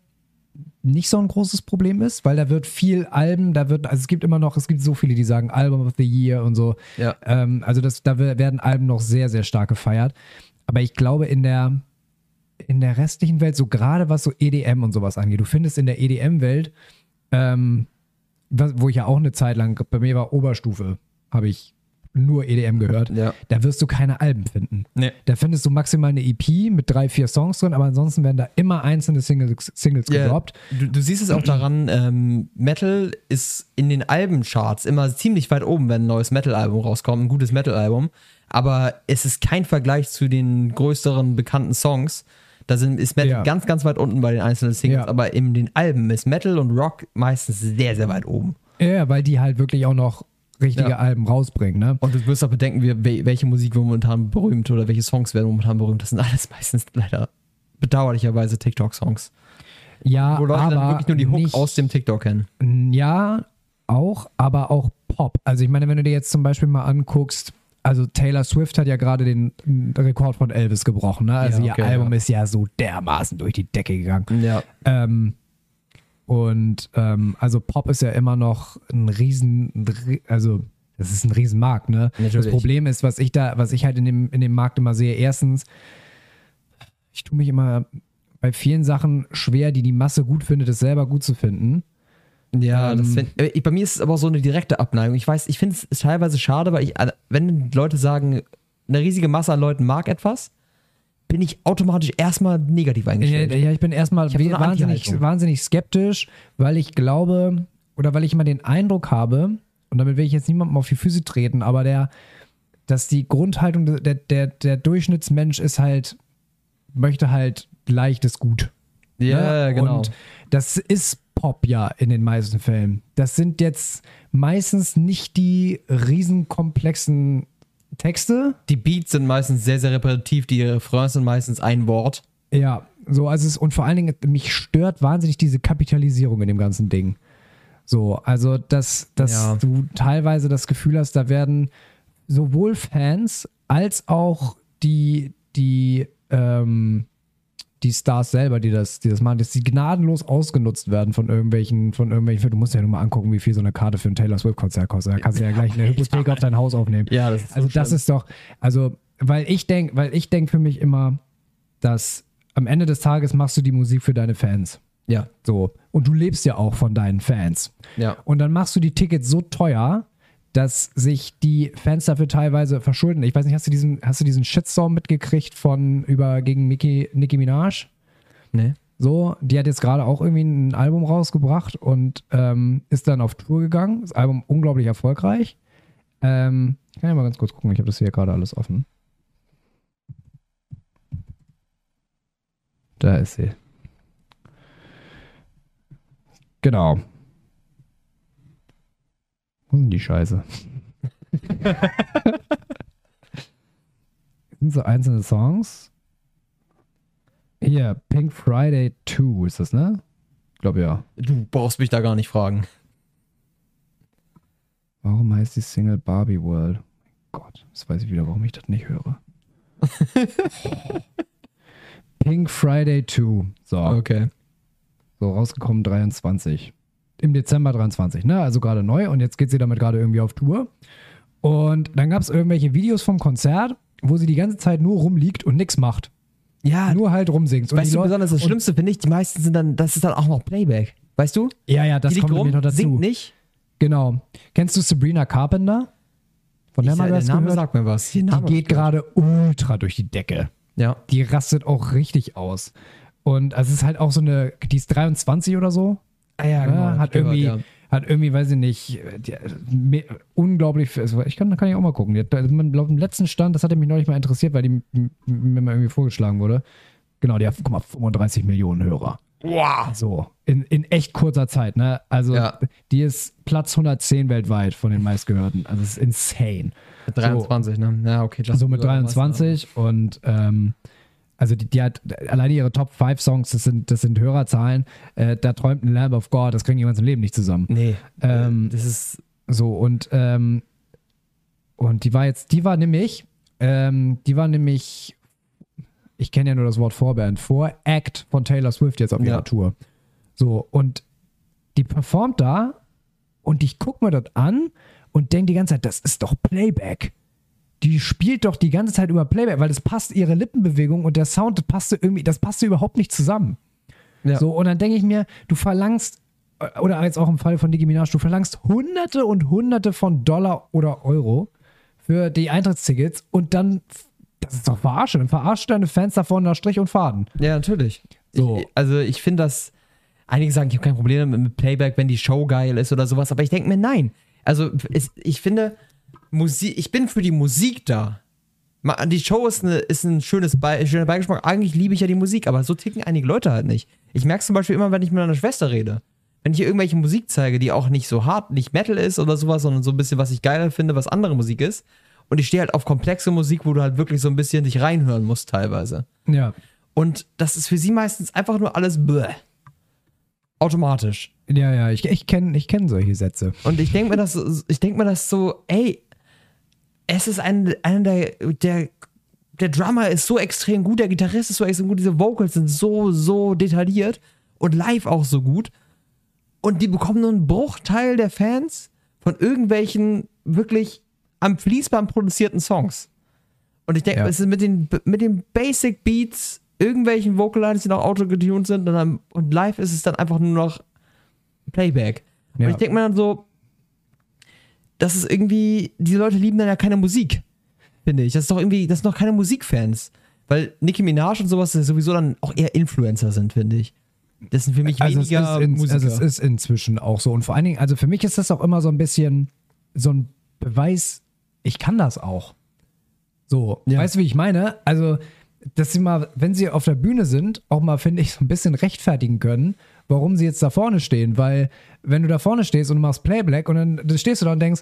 nicht so ein großes Problem ist, weil da wird viel Alben, da wird, also es gibt immer noch, es gibt so viele, die sagen Album of the Year und so. Ja. Ähm, also das, da we- werden Alben noch sehr, sehr stark gefeiert. Aber ich glaube, in der, in der restlichen Welt, so gerade was so EDM und sowas angeht, du findest in der EDM-Welt, ähm, wo ich ja auch eine Zeit lang, bei mir war Oberstufe, habe ich nur EDM gehört, Ja. da wirst du keine Alben finden. Nee. Da findest du maximal eine EP mit drei, vier Songs drin, aber ansonsten werden da immer einzelne Singles, Singles Ja, gedroppt. du, du siehst es auch daran, ähm, Metal ist in den Albencharts immer ziemlich weit oben, wenn ein neues Metal-Album rauskommt, ein gutes Metal-Album. Aber es ist kein Vergleich zu den größeren bekannten Songs. Da sind, ist Metal Ja. ganz, ganz weit unten bei den einzelnen Singles, Ja. aber in den Alben ist Metal und Rock meistens sehr, sehr weit oben. Ja, weil die halt wirklich auch noch richtige Ja. Alben rausbringen, ne? Und du wirst auch bedenken, welche Musik wird momentan berühmt oder welche Songs werden momentan berühmt. Das sind alles meistens leider bedauerlicherweise TikTok-Songs. Ja, Wo Leute aber dann wirklich nur die Hook nicht, aus dem TikTok kennen. Ja, auch, aber auch Pop. Also ich meine, wenn du dir jetzt zum Beispiel mal anguckst, also Taylor Swift hat ja gerade den Rekord von Elvis gebrochen, ne? Also Ja, okay, ihr Album ja. ist ja so dermaßen durch die Decke gegangen. Ja. Ähm, und ähm, also Pop ist ja immer noch ein riesen, also das ist ein Riesenmarkt, ne? Das Natürlich. Problem ist, was ich da, was ich halt in dem, in dem Markt immer sehe, erstens, ich tue mich immer bei vielen Sachen schwer, die die Masse gut findet, es selber gut zu finden. Ja, Ähm, das find, äh, bei mir ist es aber so eine direkte Abneigung. Ich weiß, ich finde es teilweise schade, weil ich, äh, wenn Leute sagen, eine riesige Masse an Leuten mag etwas, bin ich automatisch erstmal negativ Ja, eingestellt. ja, ich bin erstmal Ich wahnsinnig, wahnsinnig skeptisch, weil ich glaube, oder weil ich immer den Eindruck habe, und damit will ich jetzt niemandem auf die Füße treten, aber der, dass die Grundhaltung der, der, der Durchschnittsmensch ist halt, möchte halt leichtes Gut. Ja, ne? genau. Und das ist Pop ja in den meisten Fällen. Das sind jetzt meistens nicht die riesenkomplexen Texte, die Beats sind meistens sehr, sehr repetitiv, die Refrains sind meistens ein Wort. Ja, so, also es, und vor allen Dingen, mich stört wahnsinnig diese Kapitalisierung in dem ganzen Ding. So, also, dass, dass Ja. du teilweise das Gefühl hast, da werden sowohl Fans als auch die, die, ähm, die Stars selber, die das, die das machen, dass die gnadenlos ausgenutzt werden von irgendwelchen, von irgendwelchen, du musst ja nur mal angucken, wie viel so eine Karte für ein Taylor Swift-Konzert kostet. Da kannst du ja gleich eine Hypothek auf dein Haus aufnehmen. Ja, das ist Also das ist doch, also, weil ich denke, weil ich denke für mich immer, dass am Ende des Tages machst du die Musik für deine Fans. Ja, So. Und du lebst ja auch von deinen Fans. ja. Und dann machst du die Tickets so teuer, dass sich die Fans dafür teilweise verschulden. Ich weiß nicht, hast du diesen, hast du diesen Shitstorm mitgekriegt von über gegen Nicki, Nicki Minaj? Nee. So, die hat jetzt gerade auch irgendwie ein Album rausgebracht und ähm, ist dann auf Tour gegangen. Das Album unglaublich erfolgreich. Ähm, ich kann ja mal ganz kurz gucken, ich habe das hier gerade alles offen. Da ist sie. Genau. Wo sind die Scheiße? sind so einzelne Songs. Hier, Pink Friday 2 ist das, ne? Ich glaube ja. Du brauchst mich da gar nicht fragen. Warum heißt die Single Barbie World? Gott, jetzt weiß ich wieder, warum ich das nicht höre. Pink Friday 2. So, Okay. so rausgekommen 23. Im Dezember 23, ne? Also gerade neu und jetzt geht sie damit gerade irgendwie auf Tour. Und dann gab es irgendwelche Videos vom Konzert, wo sie die ganze Zeit nur rumliegt und nichts macht. Ja, Nur halt rumsingt. Und weißt die du, Leute- besonders das Schlimmste finde ich, die meisten sind dann, das ist dann auch noch Playback. Weißt du? Ja, ja, das die kommt nämlich noch dazu. singt nicht. Genau. Kennst du Sabrina Carpenter? Von der Ich, mal der was Name gehört? sagt mir was. Die Namen geht gerade ultra durch die Decke. Ja. Die rastet auch richtig aus. Und also es ist halt auch so eine, die ist 23 oder so. Ah ja, genau, hat ich gehört, irgendwie, ja. hat irgendwie, weiß ich nicht, die, me- unglaublich, also ich kann, kann ich auch mal gucken. Die hat, also ich glaube, im letzten Stand, das hatte mich neulich mal interessiert, weil die mir mal irgendwie vorgeschlagen wurde. Genau, die hat, guck mal, 35 Millionen Hörer. Wow. So, in, in echt kurzer Zeit, ne? Also, Ja. die ist Platz 110 weltweit von den meistgehörten. Also, es ist insane. Mit 23, ne? Ja, okay. Justin So mit Bieber was, 23 und ähm, also die, die hat alleine ihre Top 5 Songs, das sind, das sind Hörerzahlen. Äh, da träumt ein Lamb of God, das kriegen die im ganzen Leben nicht zusammen. Nee. Ähm, das ist. So, und, ähm, und die war jetzt, die war nämlich, ähm, die war nämlich, ich kenne ja nur das Wort Vorband, vor Act von Taylor Swift jetzt auf ihrer Ja. Tour. So, und die performt da und ich gucke mir das an und denke die ganze Zeit, das ist doch Playback. Die spielt doch die ganze Zeit über Playback, weil das passt, ihre Lippenbewegung und der Sound, das passte irgendwie, das passte überhaupt nicht zusammen. Ja. So, und dann denke ich mir, du verlangst, äh, oder jetzt auch im Fall von Nicki Minaj, du verlangst Hunderte und Hunderte von Dollar oder Euro für die Eintrittstickets und dann, das ist doch verarsche, dann verarscht deine Fans davon nach Strich und Faden. Ja, natürlich. So. Ich, also ich finde das, einige sagen, ich habe kein Problem mit, mit Playback, wenn die Show geil ist oder sowas, aber ich denke mir, nein. Also es, ich finde, Musik, ich bin für die Musik da. Die Show ist, eine, ist ein schönes Be schöner Beigeschmack. Eigentlich liebe ich ja die Musik, aber so ticken einige Leute halt nicht. Ich merke zum Beispiel immer, wenn ich mit meiner Schwester rede. Wenn ich ihr irgendwelche Musik zeige, die auch nicht so hart, nicht Metal ist oder sowas, sondern so ein bisschen, was ich geiler finde, was andere Musik ist. Und ich stehe halt auf komplexe Musik, wo du halt wirklich so ein bisschen dich reinhören musst teilweise. Ja. Und das ist für sie meistens einfach nur alles bläh. Automatisch. Ja, ja, ich, ich kenne ich kenn solche Sätze. Und ich denke mir das, ich denke mir das so, ey, es ist ein, einer der, der, der Drummer ist so extrem gut, der Gitarrist ist so extrem gut, diese Vocals sind so, so detailliert und live auch so gut. Und die bekommen nur einen Bruchteil der Fans von irgendwelchen wirklich am Fließband produzierten Songs. Und ich denke, Ja. es ist mit den, mit den Basic Beats, irgendwelchen Vocalines, die noch autogetuned sind, und, dann, und live ist es dann einfach nur noch Playback. Ja. Und ich denke mir dann so, das ist irgendwie, die Leute lieben dann ja keine Musik, finde ich. Das ist doch irgendwie, das sind doch keine Musikfans. Weil Nicki Minaj und sowas sowieso dann auch eher Influencer sind, finde ich. Das sind für mich Also es, weniger ist in, Musiker. also es ist inzwischen auch so. Und vor allen Dingen, also für mich ist das auch immer so ein bisschen so ein Beweis, ich kann das auch. So, Ja. weißt du, wie ich meine? Also, dass sie mal, wenn sie auf der Bühne sind, auch mal, finde ich, so ein bisschen rechtfertigen können, warum sie jetzt da vorne stehen. Weil, wenn du da vorne stehst und du machst Playback und dann, stehst du da und denkst,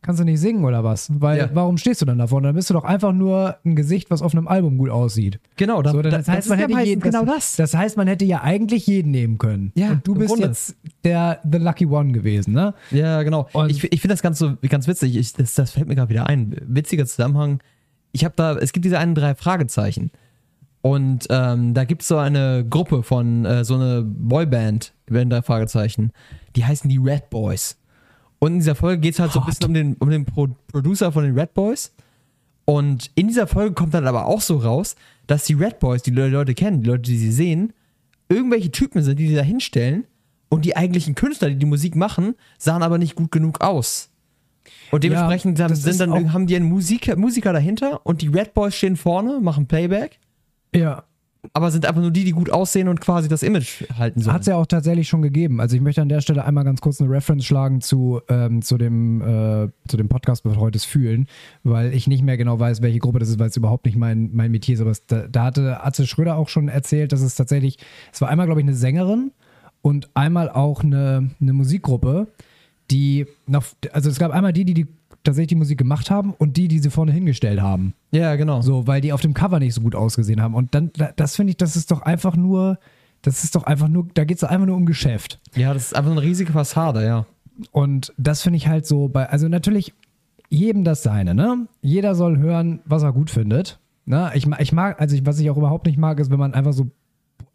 kannst du nicht singen oder was? Weil, Ja. warum stehst du dann da vorne? Dann bist du doch einfach nur ein Gesicht, was auf einem Album gut aussieht. genau, da, So, da, das, heißt, man hätte jeden, genau das, das. das heißt, man hätte ja eigentlich jeden nehmen können. Ja, und du bist Grunde. jetzt der The Lucky One gewesen, ne? Ja, genau. Und- ich ich finde das ganz so ganz witzig. Ich, das, das fällt mir gerade wieder ein. Witziger Zusammenhang. Ich habe da, es gibt diese einen drei Fragezeichen. Und ähm, da gibt es so eine Gruppe von, äh, so eine Boyband, den drei Fragezeichen. Die heißen die Red Boys. Und in dieser Folge geht es halt so ein bisschen um den, um den Pro Producer von den Red Boys. Und in dieser Folge kommt dann aber auch so raus, dass die Red Boys, die Le- Leute kennen, die Leute, die sie sehen, irgendwelche Typen sind, die die da hinstellen und die eigentlichen Künstler, die die Musik machen, sahen aber nicht gut genug aus. Und dementsprechend haben, sind ist dann, haben die einen Musiker, Musiker dahinter und die Red Boys stehen vorne, machen Playback, Ja. aber sind einfach nur die, die gut aussehen und quasi das Image halten sollen. Hat es ja auch tatsächlich schon gegeben. Also ich möchte an der Stelle einmal ganz kurz eine Reference schlagen zu, ähm, zu, dem, äh, zu dem Podcast Betreutes Fühlen, weil ich nicht mehr genau weiß, welche Gruppe das ist, weil es überhaupt nicht mein, mein Metier ist. Aber es, da, da hatte Atze Schröder auch schon erzählt, dass es tatsächlich, es war einmal, glaube ich, eine Sängerin und einmal auch eine, eine Musikgruppe, die noch, also es gab einmal die, die, die tatsächlich die Musik gemacht haben und die, die sie vorne hingestellt haben. Ja, genau. So, weil die auf dem Cover nicht so gut ausgesehen haben. Und dann, da- das finde ich, das ist doch einfach nur, das ist doch einfach nur, da geht es einfach nur um Geschäft. Ja, das ist einfach eine riesige Fassade, ja. Und das finde ich halt so bei, also natürlich jedem das seine, ne? Jeder soll hören, was er gut findet. Ne? Ich, ich mag, also ich, was ich auch überhaupt nicht mag, ist, wenn man einfach so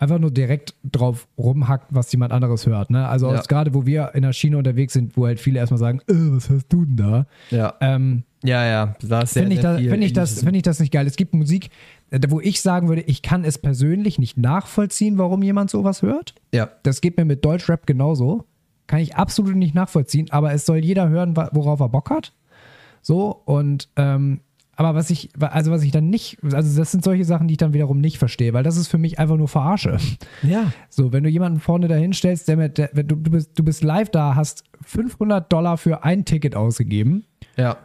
einfach nur direkt drauf rumhackt, was jemand anderes hört. Ne? Also Ja. gerade wo wir in der Schiene unterwegs sind, wo halt viele erstmal sagen, äh, was hörst du denn da? Ja, Ähm, ja, ja. Da finde ich, da, find ich, das, find ich das nicht geil. Es gibt Musik, äh, wo ich sagen würde, ich kann es persönlich nicht nachvollziehen, warum jemand sowas hört. Ja, Das geht mir mit Deutschrap genauso. Kann ich absolut nicht nachvollziehen, aber es soll jeder hören, worauf er Bock hat. So, und ähm, Aber was ich, also was ich dann nicht, also das sind solche Sachen, die ich dann wiederum nicht verstehe, weil das ist für mich einfach nur Verarsche. Ja. So, wenn du jemanden vorne dahin stellst, der mit, der, wenn du, du, bist, du bist live da, hast 500 Dollar für ein Ticket ausgegeben Ja.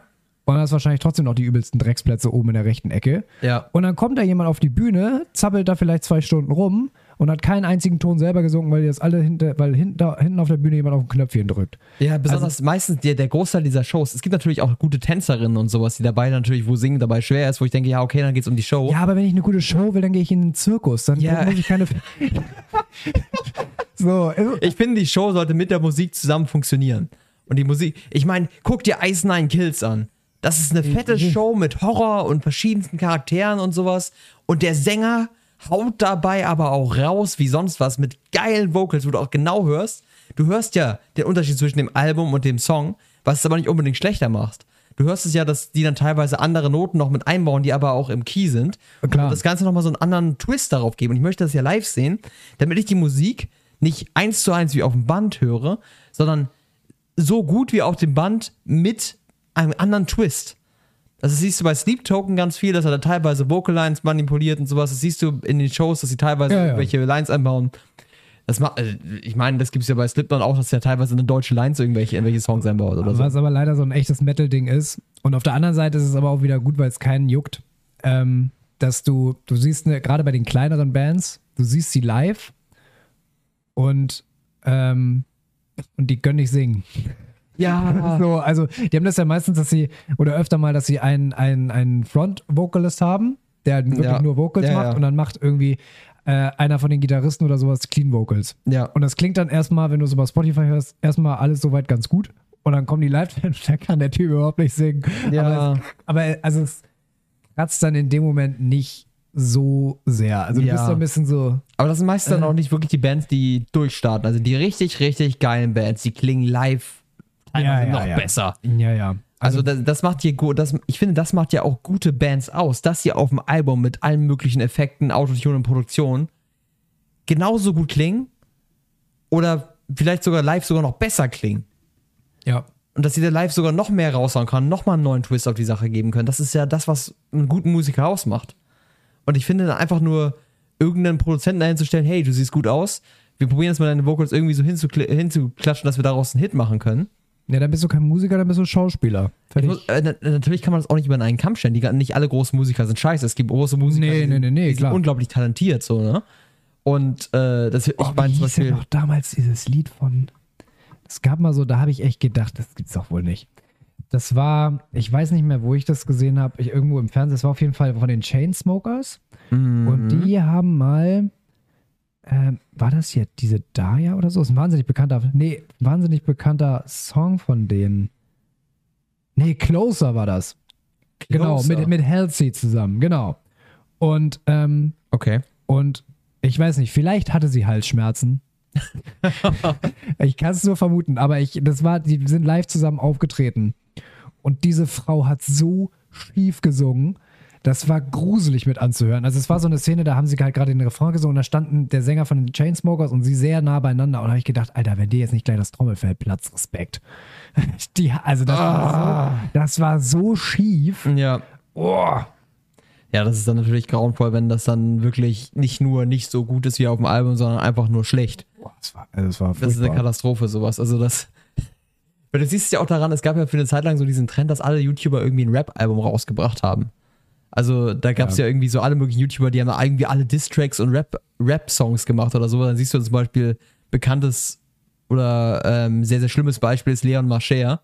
und hast wahrscheinlich trotzdem noch die übelsten Drecksplätze oben in der rechten Ecke. Ja. Und dann kommt da jemand auf die Bühne, zappelt da vielleicht zwei Stunden rum und hat keinen einzigen Ton selber gesungen, weil jetzt alle hinter, weil hinter, hinten auf der Bühne jemand auf ein Knöpfchen drückt. Ja, besonders meistens der, der Großteil dieser Shows. Es gibt natürlich auch gute Tänzerinnen und sowas, die dabei natürlich, wo Singen dabei schwer ist, wo ich denke, ja, okay, dann geht's um die Show. Ja, aber wenn ich eine gute Show will, dann gehe ich in den Zirkus. Dann Ja. muss ich keine. so, also- Ich finde, die Show sollte mit der Musik zusammen funktionieren. Und die Musik, ich meine, guck dir Ice Nine Kills an. Das ist eine fette Show mit Horror und verschiedensten Charakteren und sowas. Und der Sänger haut dabei aber auch raus wie sonst was mit geilen Vocals, wo du auch genau hörst. Du hörst ja den Unterschied zwischen dem Album und dem Song, was es aber nicht unbedingt schlechter macht. Du hörst es ja, dass die dann teilweise andere Noten noch mit einbauen, die aber auch im Key sind. Klar. Und das Ganze nochmal so einen anderen Twist darauf geben. Und ich möchte das ja live sehen, damit ich die Musik nicht eins zu eins wie auf dem Band höre, sondern so gut wie auf dem Band mit einem anderen Twist. Das siehst du bei Sleep Token ganz viel, dass er da teilweise Vocal Lines manipuliert und sowas. Das siehst du in den Shows, dass sie teilweise Ja, ja. irgendwelche Lines einbauen. Das macht, äh, ich meine, das gibt es ja bei Slipknot auch, dass er teilweise eine deutsche Lines irgendwelche, in welche Songs einbaut oder so. Was aber leider so ein echtes Metal-Ding ist. Und auf der anderen Seite ist es aber auch wieder gut, weil es keinen juckt, ähm, dass du, du siehst ne, gerade bei den kleineren Bands, du siehst sie live und, ähm, und die können nicht singen. Ja. So, also die haben das ja meistens, dass sie, oder öfter mal, dass sie einen, einen, einen Front-Vocalist haben, der halt wirklich Ja. nur Vocals Ja, macht und dann macht irgendwie äh, einer von den Gitarristen oder sowas Clean Vocals. Ja. Und das klingt dann erstmal, wenn du so bei Spotify hörst, erstmal alles soweit ganz gut. Und dann kommen die live und da kann der Typ überhaupt nicht singen. Ja. Aber, es, aber also es kratzt dann in dem Moment nicht so sehr. Also du Ja. bist so ein bisschen so, Aber das sind meistens dann auch nicht wirklich die Bands, die durchstarten. Also die richtig, richtig geilen Bands, die klingen live teilweise Ja, ja, noch ja. besser. ja, ja. Also das, das macht hier gut, das, ich finde, das macht ja auch gute Bands aus, dass sie auf dem Album mit allen möglichen Effekten, Autotune und Produktion genauso gut klingen oder vielleicht sogar live sogar noch besser klingen. Ja. Und dass sie da live sogar noch mehr raushauen kann, noch mal einen neuen Twist auf die Sache geben können. Das ist ja das, was einen guten Musiker ausmacht. Und ich finde dann einfach nur irgendeinen Produzenten dahin zu stellen, hey, du siehst gut aus, wir probieren jetzt mal deine Vocals irgendwie so hinzukl- hinzuklatschen, dass wir daraus einen Hit machen können. Ja, dann bist du kein Musiker, dann bist du Schauspieler. Muss, äh, na- natürlich kann man das auch nicht über einen Kamm stellen. Die, nicht alle großen Musiker sind scheiße. Es gibt große Musiker, Nee, die, nee, nee, nee, die sind klar. unglaublich talentiert, so, ne? Und äh, das, ich Oh, meine zum Beispiel, noch damals dieses Lied von. Es gab mal so, da habe ich echt gedacht, das gibt's doch wohl nicht. Das war, ich weiß nicht mehr, wo ich das gesehen habe, ich irgendwo im Fernsehen, das war auf jeden Fall von den Chainsmokers. Mhm. Und die haben mal, ähm, war das hier diese Daya oder so? Ist ein wahnsinnig bekannter, nee, wahnsinnig bekannter Song von denen. Nee, Closer war das. Genau, Closer. mit, mit Halsey zusammen, genau. Und, ähm, okay. und ich weiß nicht, vielleicht hatte sie Halsschmerzen. ich kann es nur vermuten, aber ich, das war, die sind live zusammen aufgetreten. Und diese Frau hat so schief gesungen. Das war gruselig mit anzuhören. Also es war so eine Szene, da haben sie halt gerade den Refrain gesungen und da standen der Sänger von den Chainsmokers und sie sehr nah beieinander. Und da habe ich gedacht, Alter, wenn dir jetzt nicht gleich das Trommelfell platzt, Respekt. Die, also das, war so, das war so schief. Ja. Oh. Ja, das ist dann natürlich grauenvoll, wenn das dann wirklich nicht nur nicht so gut ist wie auf dem Album, sondern einfach nur schlecht. Boah, das war, also das war Das ist eine. Katastrophe, sowas. Also das. Weil du siehst es ja auch daran, es gab ja für eine Zeit lang so diesen Trend, dass alle YouTuber irgendwie ein Rap-Album rausgebracht haben. Also da gab es ja. Ja. irgendwie so alle möglichen YouTuber, die haben da irgendwie alle Diss-Tracks und Rap- Rap-Songs gemacht oder so. Dann siehst du zum Beispiel bekanntes oder ähm, sehr, sehr schlimmes Beispiel ist Leon Mascher.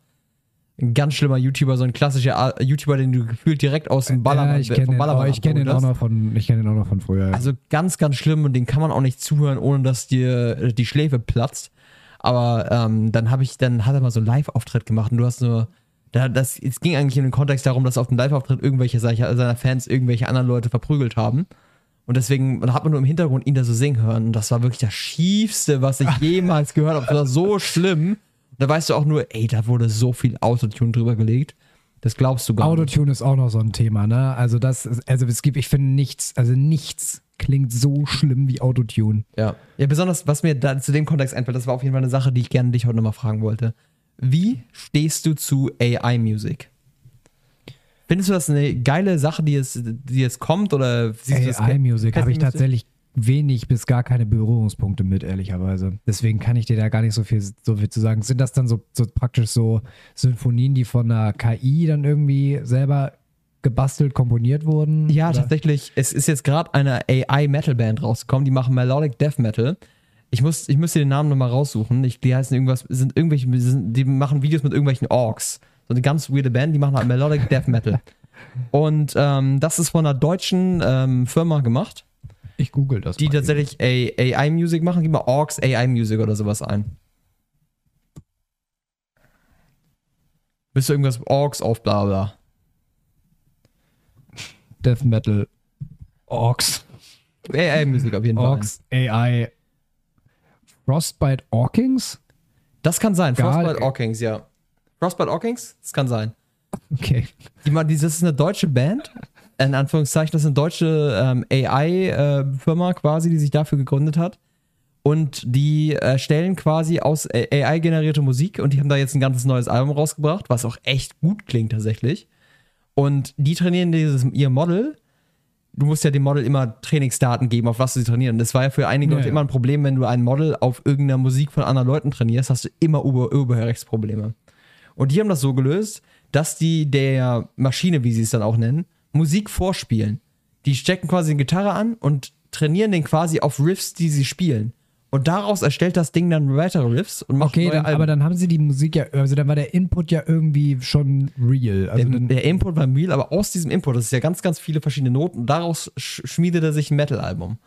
Ein ganz schlimmer YouTuber, so ein klassischer A- YouTuber, den du gefühlt direkt aus dem Ballermann ja, ich kenne vom den, Ballermann auch- ich kenn den auch noch von, ich kenne den auch noch von früher. Also ganz, ganz schlimm und den kann man auch nicht zuhören, ohne dass dir äh, die Schläfe platzt. Aber ähm, dann habe ich, dann hat er mal so einen Live-Auftritt gemacht und du hast nur, da, das, es ging eigentlich in den Kontext darum, dass auf dem Live-Auftritt irgendwelche seiner Fans irgendwelche anderen Leute verprügelt haben. Und deswegen hat man nur im Hintergrund ihn da so singen hören. Und das war wirklich das Schiefste, was ich jemals gehört habe. Das war so schlimm. Da weißt du auch nur, ey, da wurde so viel Autotune drüber gelegt. Das glaubst du gar nicht. Autotune ist auch noch so ein Thema, ne? Also das, ist, also es gibt, ich finde nichts, also nichts klingt so schlimm wie Autotune. Ja. Ja, besonders, was mir da zu dem Kontext einfällt, das war auf jeden Fall eine Sache, die ich gerne dich heute nochmal fragen wollte. Wie stehst du zu AI-Music? Findest du das eine geile Sache, die jetzt, die jetzt kommt? Oder AI-Music habe ich tatsächlich wenig bis gar keine Berührungspunkte mit, ehrlicherweise. Deswegen kann ich dir da gar nicht so viel, so viel zu sagen. Sind das dann so, so praktisch so Sinfonien, die von einer KI dann irgendwie selber gebastelt, komponiert wurden? Ja, Oder? tatsächlich. Es ist jetzt gerade eine AI-Metal-Band rausgekommen, die machen Melodic Death Metal. Ich muss, ich müsste den Namen nochmal raussuchen. Ich, die heißen irgendwas, sind irgendwelche, sind, die machen Videos mit irgendwelchen Orks. So eine ganz weirde Band, die machen halt Melodic Death Metal. Und ähm, das ist von einer deutschen ähm, Firma gemacht, Ich google das. die tatsächlich AI-Music machen. Gib mal Orks AI-Music oder sowas ein. Bist du irgendwas Orks auf bla bla. Death Metal Orks. AI-Music auf jeden Fall. Orks AI. Frostbite Orkings? Das kann sein. Gar- Frostbite Orkings, ja. Frostbite Orkings? Das kann sein. Okay. Die, das ist eine deutsche Band. In Anführungszeichen, das ist eine deutsche ähm, AI-Firma quasi, die sich dafür gegründet hat. Und die erstellen quasi aus AI generierte Musik und die haben da jetzt ein ganzes neues Album rausgebracht, was auch echt gut klingt tatsächlich. Und die trainieren dieses, ihr Model. Du musst ja dem Model immer Trainingsdaten geben, auf was sie trainieren. Das war ja für einige Ja, Leute ja. immer ein Problem, wenn du ein Model auf irgendeiner Musik von anderen Leuten trainierst, hast du immer Ur Urheberrechtsprobleme. Und die haben das so gelöst, dass die der Maschine, wie sie es dann auch nennen, Musik vorspielen. Die stecken quasi eine Gitarre an und trainieren den quasi auf Riffs, die sie spielen. Und daraus erstellt das Ding dann weitere Riffs und macht Okay, dann, aber dann haben sie die Musik ja, also dann war der Input ja irgendwie schon real. Also der, der Input war real, aber aus diesem Input, das ist ja ganz, ganz viele verschiedene Noten, und daraus sch schmiedet er sich ein Metal-Album.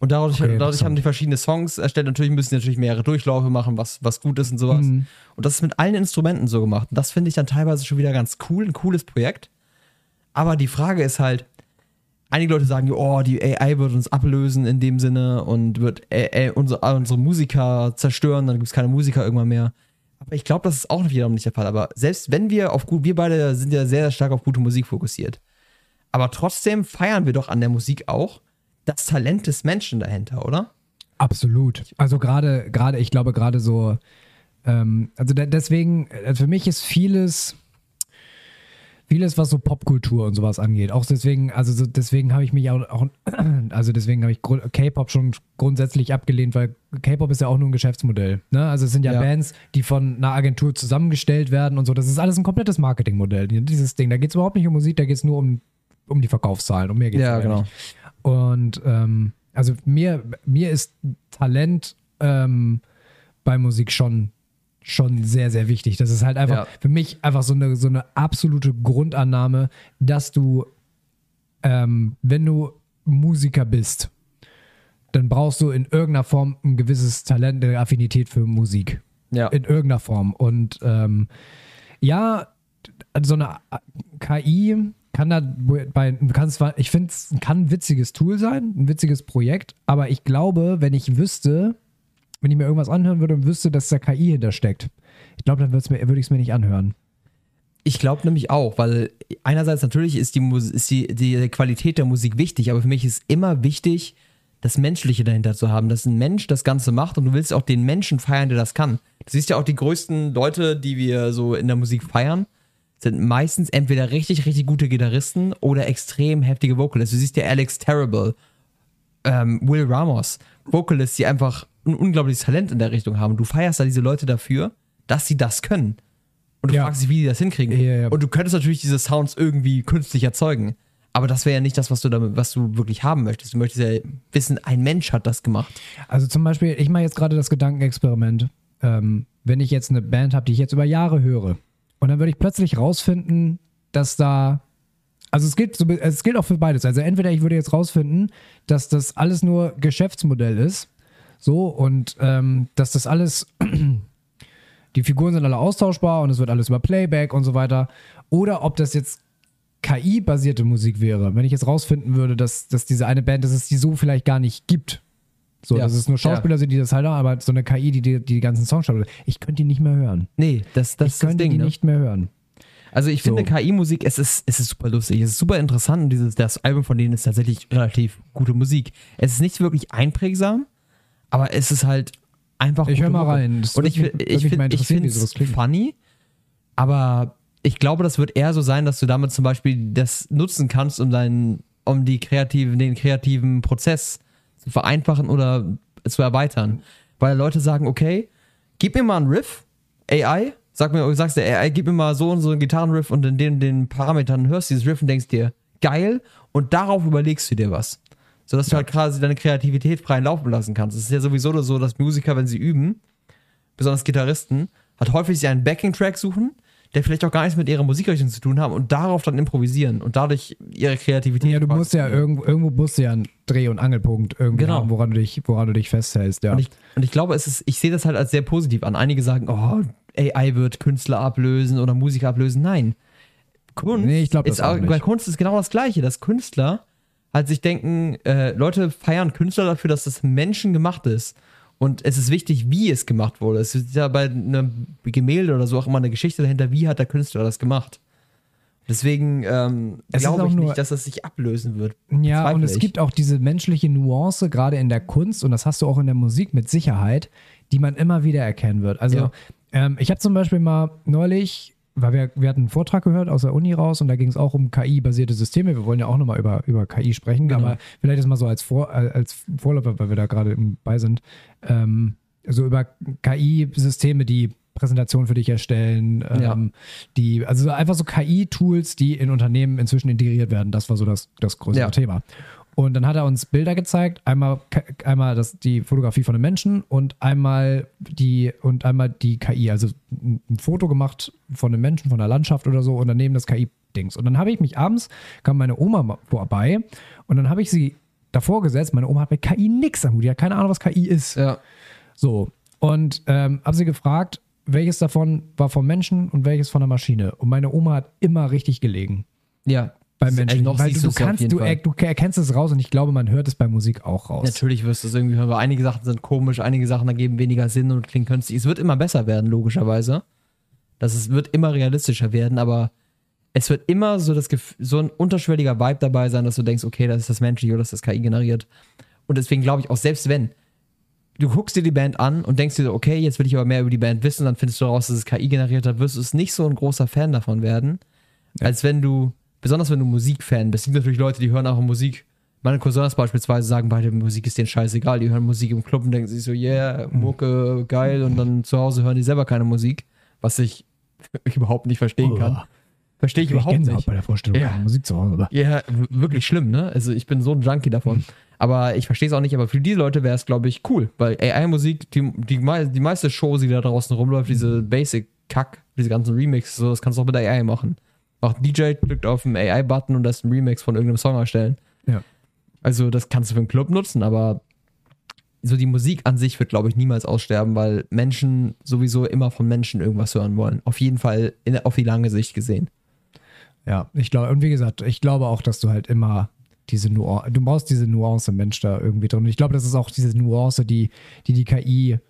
Und dadurch, Okay, dadurch haben die verschiedene Songs erstellt. Natürlich müssen die natürlich mehrere Durchläufe machen, was, was gut ist und sowas. Mhm. Und das ist mit allen Instrumenten so gemacht. Und das finde ich dann teilweise schon wieder ganz cool, ein cooles Projekt. Aber die Frage ist halt, einige Leute sagen, oh, die AI wird uns ablösen in dem Sinne und wird AI unsere, unsere Musiker zerstören, dann gibt es keine Musiker irgendwann mehr. Aber ich glaube, das ist auch wiederum nicht der Fall. Aber selbst wenn wir auf gut, wir beide sind ja sehr, sehr stark auf gute Musik fokussiert. Aber trotzdem feiern wir doch an der Musik auch das Talent des Menschen dahinter, oder? Absolut. Also gerade, gerade, ich glaube gerade so, ähm, also de deswegen, äh, für mich ist vieles, vieles, was so Popkultur und sowas angeht. Auch deswegen, also so, deswegen habe ich mich auch, auch also deswegen habe ich K-Pop schon grundsätzlich abgelehnt, weil K-Pop ist ja auch nur ein Geschäftsmodell. Ne? Also es sind ja, Ja. Bands, die von einer Agentur zusammengestellt werden und so. Das ist alles ein komplettes Marketingmodell. Dieses Ding, da geht es überhaupt nicht um Musik, da geht es nur um, um die Verkaufszahlen. Um mehr geht es nicht. Und ähm, also mir, mir ist Talent ähm, bei Musik schon, schon sehr, sehr wichtig. Das ist halt einfach Ja. für mich einfach so eine, so eine absolute Grundannahme, dass du, ähm, wenn du Musiker bist, dann brauchst du in irgendeiner Form ein gewisses Talent, eine Affinität für Musik Ja. in irgendeiner Form. Und ähm, ja, so eine KI kann da bei, kann zwar, ich finde, es kann ein witziges Tool sein, ein witziges Projekt, aber ich glaube, wenn ich wüsste, wenn ich mir irgendwas anhören würde und wüsste, dass da KI hintersteckt, ich glaube, dann würde ich es mir nicht anhören. Ich glaube nämlich auch, weil einerseits natürlich ist die, ist die, die Qualität der Musik wichtig, aber für mich ist immer wichtig, das Menschliche dahinter zu haben, dass ein Mensch das Ganze macht und du willst auch den Menschen feiern, der das kann. Du siehst ja auch die größten Leute, die wir so in der Musik feiern, sind meistens entweder richtig, richtig gute Gitarristen oder extrem heftige Vocalists. Du siehst ja Alex Terrible, ähm, Will Ramos, Vocalists, die einfach ein unglaubliches Talent in der Richtung haben. Du feierst da diese Leute dafür, dass sie das können. Und du Ja. fragst dich, wie die das hinkriegen. Ja, ja. Und du könntest natürlich diese Sounds irgendwie künstlich erzeugen. Aber das wäre ja nicht das, was du damit, was du wirklich haben möchtest. Du möchtest ja wissen, ein Mensch hat das gemacht. Also zum Beispiel, ich mache jetzt gerade das Gedankenexperiment, ähm, wenn ich jetzt eine Band habe, die ich jetzt über Jahre höre, und dann würde ich plötzlich rausfinden, dass da, also es gilt, es gilt auch für beides. Also entweder ich würde jetzt rausfinden, dass das alles nur Geschäftsmodell ist, so und ähm, dass das alles, die Figuren sind alle austauschbar und es wird alles über Playback und so weiter, oder ob das jetzt KI-basierte Musik wäre, wenn ich jetzt rausfinden würde, dass, dass diese eine Band, dass es die so vielleicht gar nicht gibt. So, Ja. dass es nur Schauspieler sind, die das halt haben, aber so eine KI, die die, die ganzen Songs schreibt. Ich könnte die nicht mehr hören. Nee, das, das ich ist das könnte Ding. die Ne? nicht mehr hören. Also ich finde So. KI-Musik, es ist, es ist super lustig, es ist super interessant und dieses, das Album von denen ist tatsächlich relativ gute Musik. Es ist nicht wirklich einprägsam, aber es ist halt einfach Ich hör gute mal rein. Das und ich, mich- ich, find- ich finde es funny, aber ich glaube, das wird eher so sein, dass du damit zum Beispiel das nutzen kannst, um deinen, um die kreativen, den kreativen Prozess zu vereinfachen oder zu erweitern. Weil Leute sagen, okay, gib mir mal einen Riff, AI, sag mir, sagst der AI, gib mir mal so und so einen Gitarrenriff und in den, den Parametern hörst du dieses Riff und denkst dir, geil, und darauf überlegst du dir was. Sodass du halt quasi deine Kreativität freien Laufen lassen kannst. Es ist ja sowieso so, dass Musiker, wenn sie üben, besonders Gitarristen, hat häufig sie einen Backing-Track suchen, der vielleicht auch gar nichts mit ihrer Musikrichtung zu tun haben und darauf dann improvisieren und dadurch ihre Kreativität. Ja, du musst ja irgendwo, irgendwo musst du ja einen Dreh- und Angelpunkt irgendwie Genau. haben, woran du dich, woran du dich festhältst, ja. Und ich, und ich glaube, es ist, ich sehe das halt als sehr positiv an. Einige sagen, oh, AI wird Künstler ablösen oder Musiker ablösen. Nein. Kunst, Nee, ich glaub ist auch Kunst ist genau das Gleiche, dass Künstler halt sich denken, äh, Leute feiern Künstler dafür, dass das menschengemacht ist. Und es ist wichtig, wie es gemacht wurde. Es ist ja bei einem Gemälde oder so auch immer eine Geschichte dahinter, wie hat der Künstler das gemacht. Deswegen ähm, glaube ich nur- nicht, dass das sich ablösen wird. Ja, und es ich. gibt auch diese menschliche Nuance, gerade in der Kunst, und das hast du auch in der Musik mit Sicherheit, die man immer wieder erkennen wird. Also, Ja. ähm, ich habe zum Beispiel mal neulich, weil wir, wir hatten einen Vortrag gehört aus der Uni raus und da ging es auch um KI-basierte Systeme. Wir wollen ja auch nochmal über, über KI sprechen, Genau. aber vielleicht ist mal so als, Vor, äh, als Vorläufer, weil wir da gerade bei sind, ähm, so über KI-Systeme, die Präsentationen für dich erstellen, ähm, Ja. die, also einfach so KI-Tools, die in Unternehmen inzwischen integriert werden. Das war so das, das größere Ja. Thema. Und dann hat er uns Bilder gezeigt, einmal, einmal das, die Fotografie von einem Menschen und einmal die und einmal die KI, also ein Foto gemacht von einem Menschen, von der Landschaft oder so und daneben das KI-Dings. Und dann habe ich mich abends, kam meine Oma vorbei und dann habe ich sie davor gesetzt. Meine Oma hat mit KI nichts am Hut, die hat keine Ahnung, was KI ist. Ja. So. Und ähm, habe sie gefragt, welches davon war vom Menschen und welches von der Maschine. Und meine Oma hat immer richtig gelegen Ja. Beim Menschen. noch Weil du, du ja kannst, du, er, du erkennst es raus und ich glaube, man hört es bei Musik auch raus. Natürlich wirst du es irgendwie hören, weil einige Sachen sind komisch, einige Sachen ergeben weniger Sinn und klingen künstlich. Es wird immer besser werden, logischerweise. Das ist, wird immer realistischer werden, aber es wird immer so, das, so ein unterschwelliger Vibe dabei sein, dass du denkst, okay, das ist das menschliche oder das ist das KI generiert. Und deswegen glaube ich auch, selbst wenn du guckst dir die Band an und denkst dir so, okay, jetzt will ich aber mehr über die Band wissen, dann findest du raus, dass es KI generiert hat, wirst du es nicht so ein großer Fan davon werden, als wenn du, besonders wenn du Musikfan bist. Es gibt natürlich Leute, die hören auch Musik. Meine Cousins beispielsweise sagen beide, Musik ist denen scheißegal. Die hören Musik im Club und denken sich so, yeah, Mucke, geil. Und dann zu Hause hören die selber keine Musik, was ich überhaupt nicht verstehen kann. Verstehe ich Ich überhaupt nicht. bei der Vorstellung Ja. Musik zu Hause. Aber Ja, wirklich schlimm, ne? Also ich bin so ein Junkie davon. Aber ich verstehe es auch nicht, aber für diese Leute wäre es, glaube ich, cool. Weil AI-Musik, die, die, mei- die meiste Show, die da draußen rumläuft, diese Basic-Kack, diese ganzen Remixes, so, das kannst du auch mit AI machen. Auch DJ drückt auf den AI-Button und lässt einen Remix von irgendeinem Song erstellen. Ja. Also das kannst du für einen Club nutzen, aber so die Musik an sich wird, glaube ich, niemals aussterben, weil Menschen sowieso immer von Menschen irgendwas hören wollen. Auf jeden Fall in, auf die lange Sicht gesehen. Ja, ich glaube, und wie gesagt, ich glaube auch, dass du halt immer diese Nuance, du brauchst diese Nuance Mensch da irgendwie drin. Und ich glaube, das ist auch diese Nuance, die die, die KI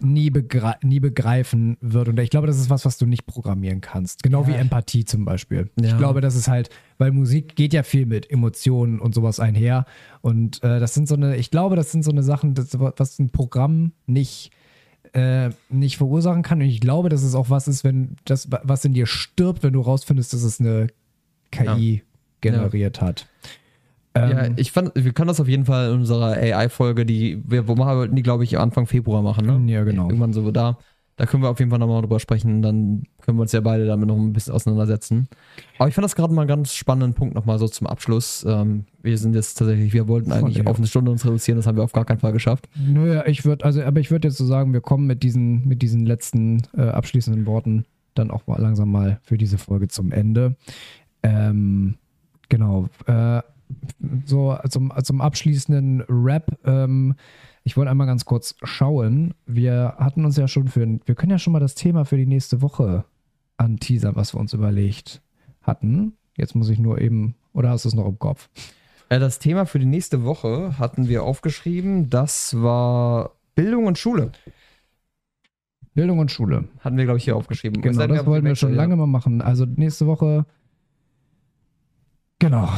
nie, begre nie begreifen wird. Und ich glaube, das ist was, was du nicht programmieren kannst. Genau Ja. wie Empathie zum Beispiel. Ich Ja. glaube, das ist halt, weil Musik geht ja viel mit Emotionen und sowas einher. Und äh, das sind so eine, ich glaube, das sind so eine Sachen, das, was ein Programm nicht äh, nicht verursachen kann. Und ich glaube, dass es auch was ist, wenn das, was in dir stirbt, wenn du rausfindest, dass es eine KI generiert hat. Ja, Ähm, ich fand, wir können das auf jeden Fall in unserer AI-Folge, die wir, wo wir wollten die, glaube ich, Anfang Februar machen, ne? Ja, genau. Irgendwann so da. Da können wir auf jeden Fall nochmal drüber sprechen. Dann können wir uns ja beide damit noch ein bisschen auseinandersetzen. Aber ich fand das gerade mal einen ganz spannenden Punkt nochmal so zum Abschluss. Ähm, wir sind jetzt tatsächlich, wir wollten eigentlich ja. auf eine Stunde uns reduzieren, das haben wir auf gar keinen Fall geschafft. Nö, ich würde, also, aber ich würde jetzt so sagen, wir kommen mit diesen, mit diesen letzten äh, abschließenden Worten dann auch mal langsam mal für diese Folge zum Ende. Ähm, genau. Äh, so zum, zum abschließenden Rap. Ähm, ich wollte einmal ganz kurz schauen. Wir hatten uns ja schon für, wir können ja schon mal das Thema für die nächste Woche anteasern, was wir uns überlegt hatten. Jetzt muss ich nur eben, oder hast du es noch im Kopf? Äh, das Thema für die nächste Woche hatten wir aufgeschrieben. Das war Bildung und Schule. Bildung und Schule. Hatten wir, glaube ich, hier aufgeschrieben. Es Genau, das wollten wir schon lange mal machen. Also nächste Woche, genau,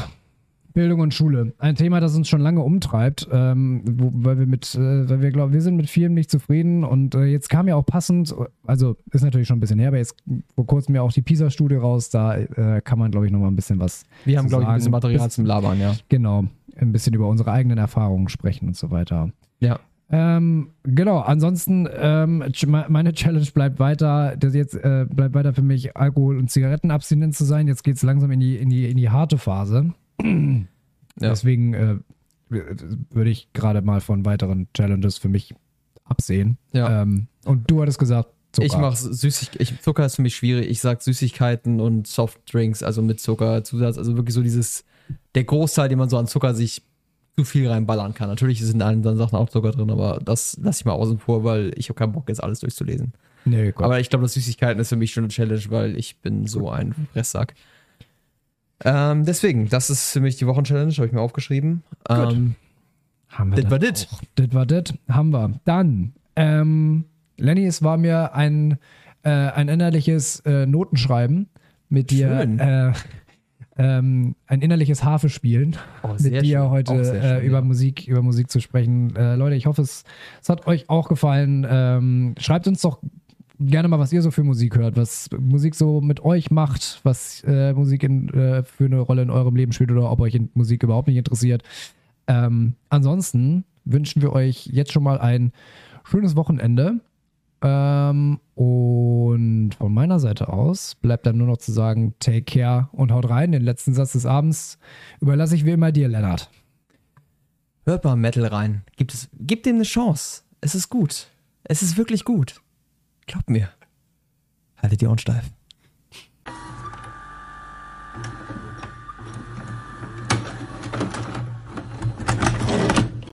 Bildung und Schule. Ein Thema, das uns schon lange umtreibt, ähm, wo, weil wir mit, äh, weil wir glauben, wir sind mit vielem nicht zufrieden und äh, jetzt kam ja auch passend, also ist natürlich schon ein bisschen her, aber jetzt vor kurzem ja auch die PISA-Studie raus, da äh, kann man, glaube ich, nochmal ein bisschen was. Wir haben, glaube ich, ein bisschen. Material Bis- zum Labern, ja. Genau, ein bisschen über unsere eigenen Erfahrungen sprechen und so weiter. Ja. Ähm, genau, ansonsten, ähm, meine Challenge bleibt weiter, das jetzt äh, bleibt weiter für mich, Alkohol- und Zigarettenabstinenz zu sein. Jetzt geht es langsam in die, in, die, in die harte Phase. Ja. Deswegen äh, würde ich gerade mal von weiteren Challenges für mich absehen. Ja. Ähm, und du hattest gesagt, Zucker. Ich mache Süßig ich, Zucker ist für mich schwierig. Ich sag Süßigkeiten und Softdrinks, also mit Zuckerzusatz, also wirklich so dieses, der Großteil, den man so an Zucker sich zu viel reinballern kann. Natürlich sind in allen anderen Sachen auch Zucker drin, aber das lasse ich mal außen vor, weil ich habe keinen Bock, jetzt alles durchzulesen. Nee. Aber ich glaube, das Süßigkeiten ist für mich schon eine Challenge, weil ich bin so ein Fresssack. Ähm, deswegen, das ist für mich die Wochenchallenge, habe ich mir aufgeschrieben. Ähm, Haben wir Das war das das. war das. Haben wir. Dann, ähm, Lenny, es war mir ein, äh, ein innerliches äh, Notenschreiben mit dir. Schön. Äh, ähm, ein innerliches Harfe spielen, Oh, mit dir schön. heute äh, schön, über ja. Musik, über Musik zu sprechen. Äh, Leute, ich hoffe, es, es hat euch auch gefallen. Ähm, schreibt uns doch gerne mal, was ihr so für Musik hört, was Musik so mit euch macht, was äh, Musik in, äh, für eine Rolle in eurem Leben spielt oder ob euch Musik überhaupt nicht interessiert. Ähm, ansonsten wünschen wir euch jetzt schon mal ein schönes Wochenende. Ähm, und von meiner Seite aus bleibt dann nur noch zu sagen, take care und haut rein. Den letzten Satz des Abends überlasse ich wie immer dir, Lennart. Hört mal Metal rein. Gibt es, gebt dem eine Chance. Es ist gut. Es ist wirklich gut. Glaubt mir. Haltet die Ohren steif.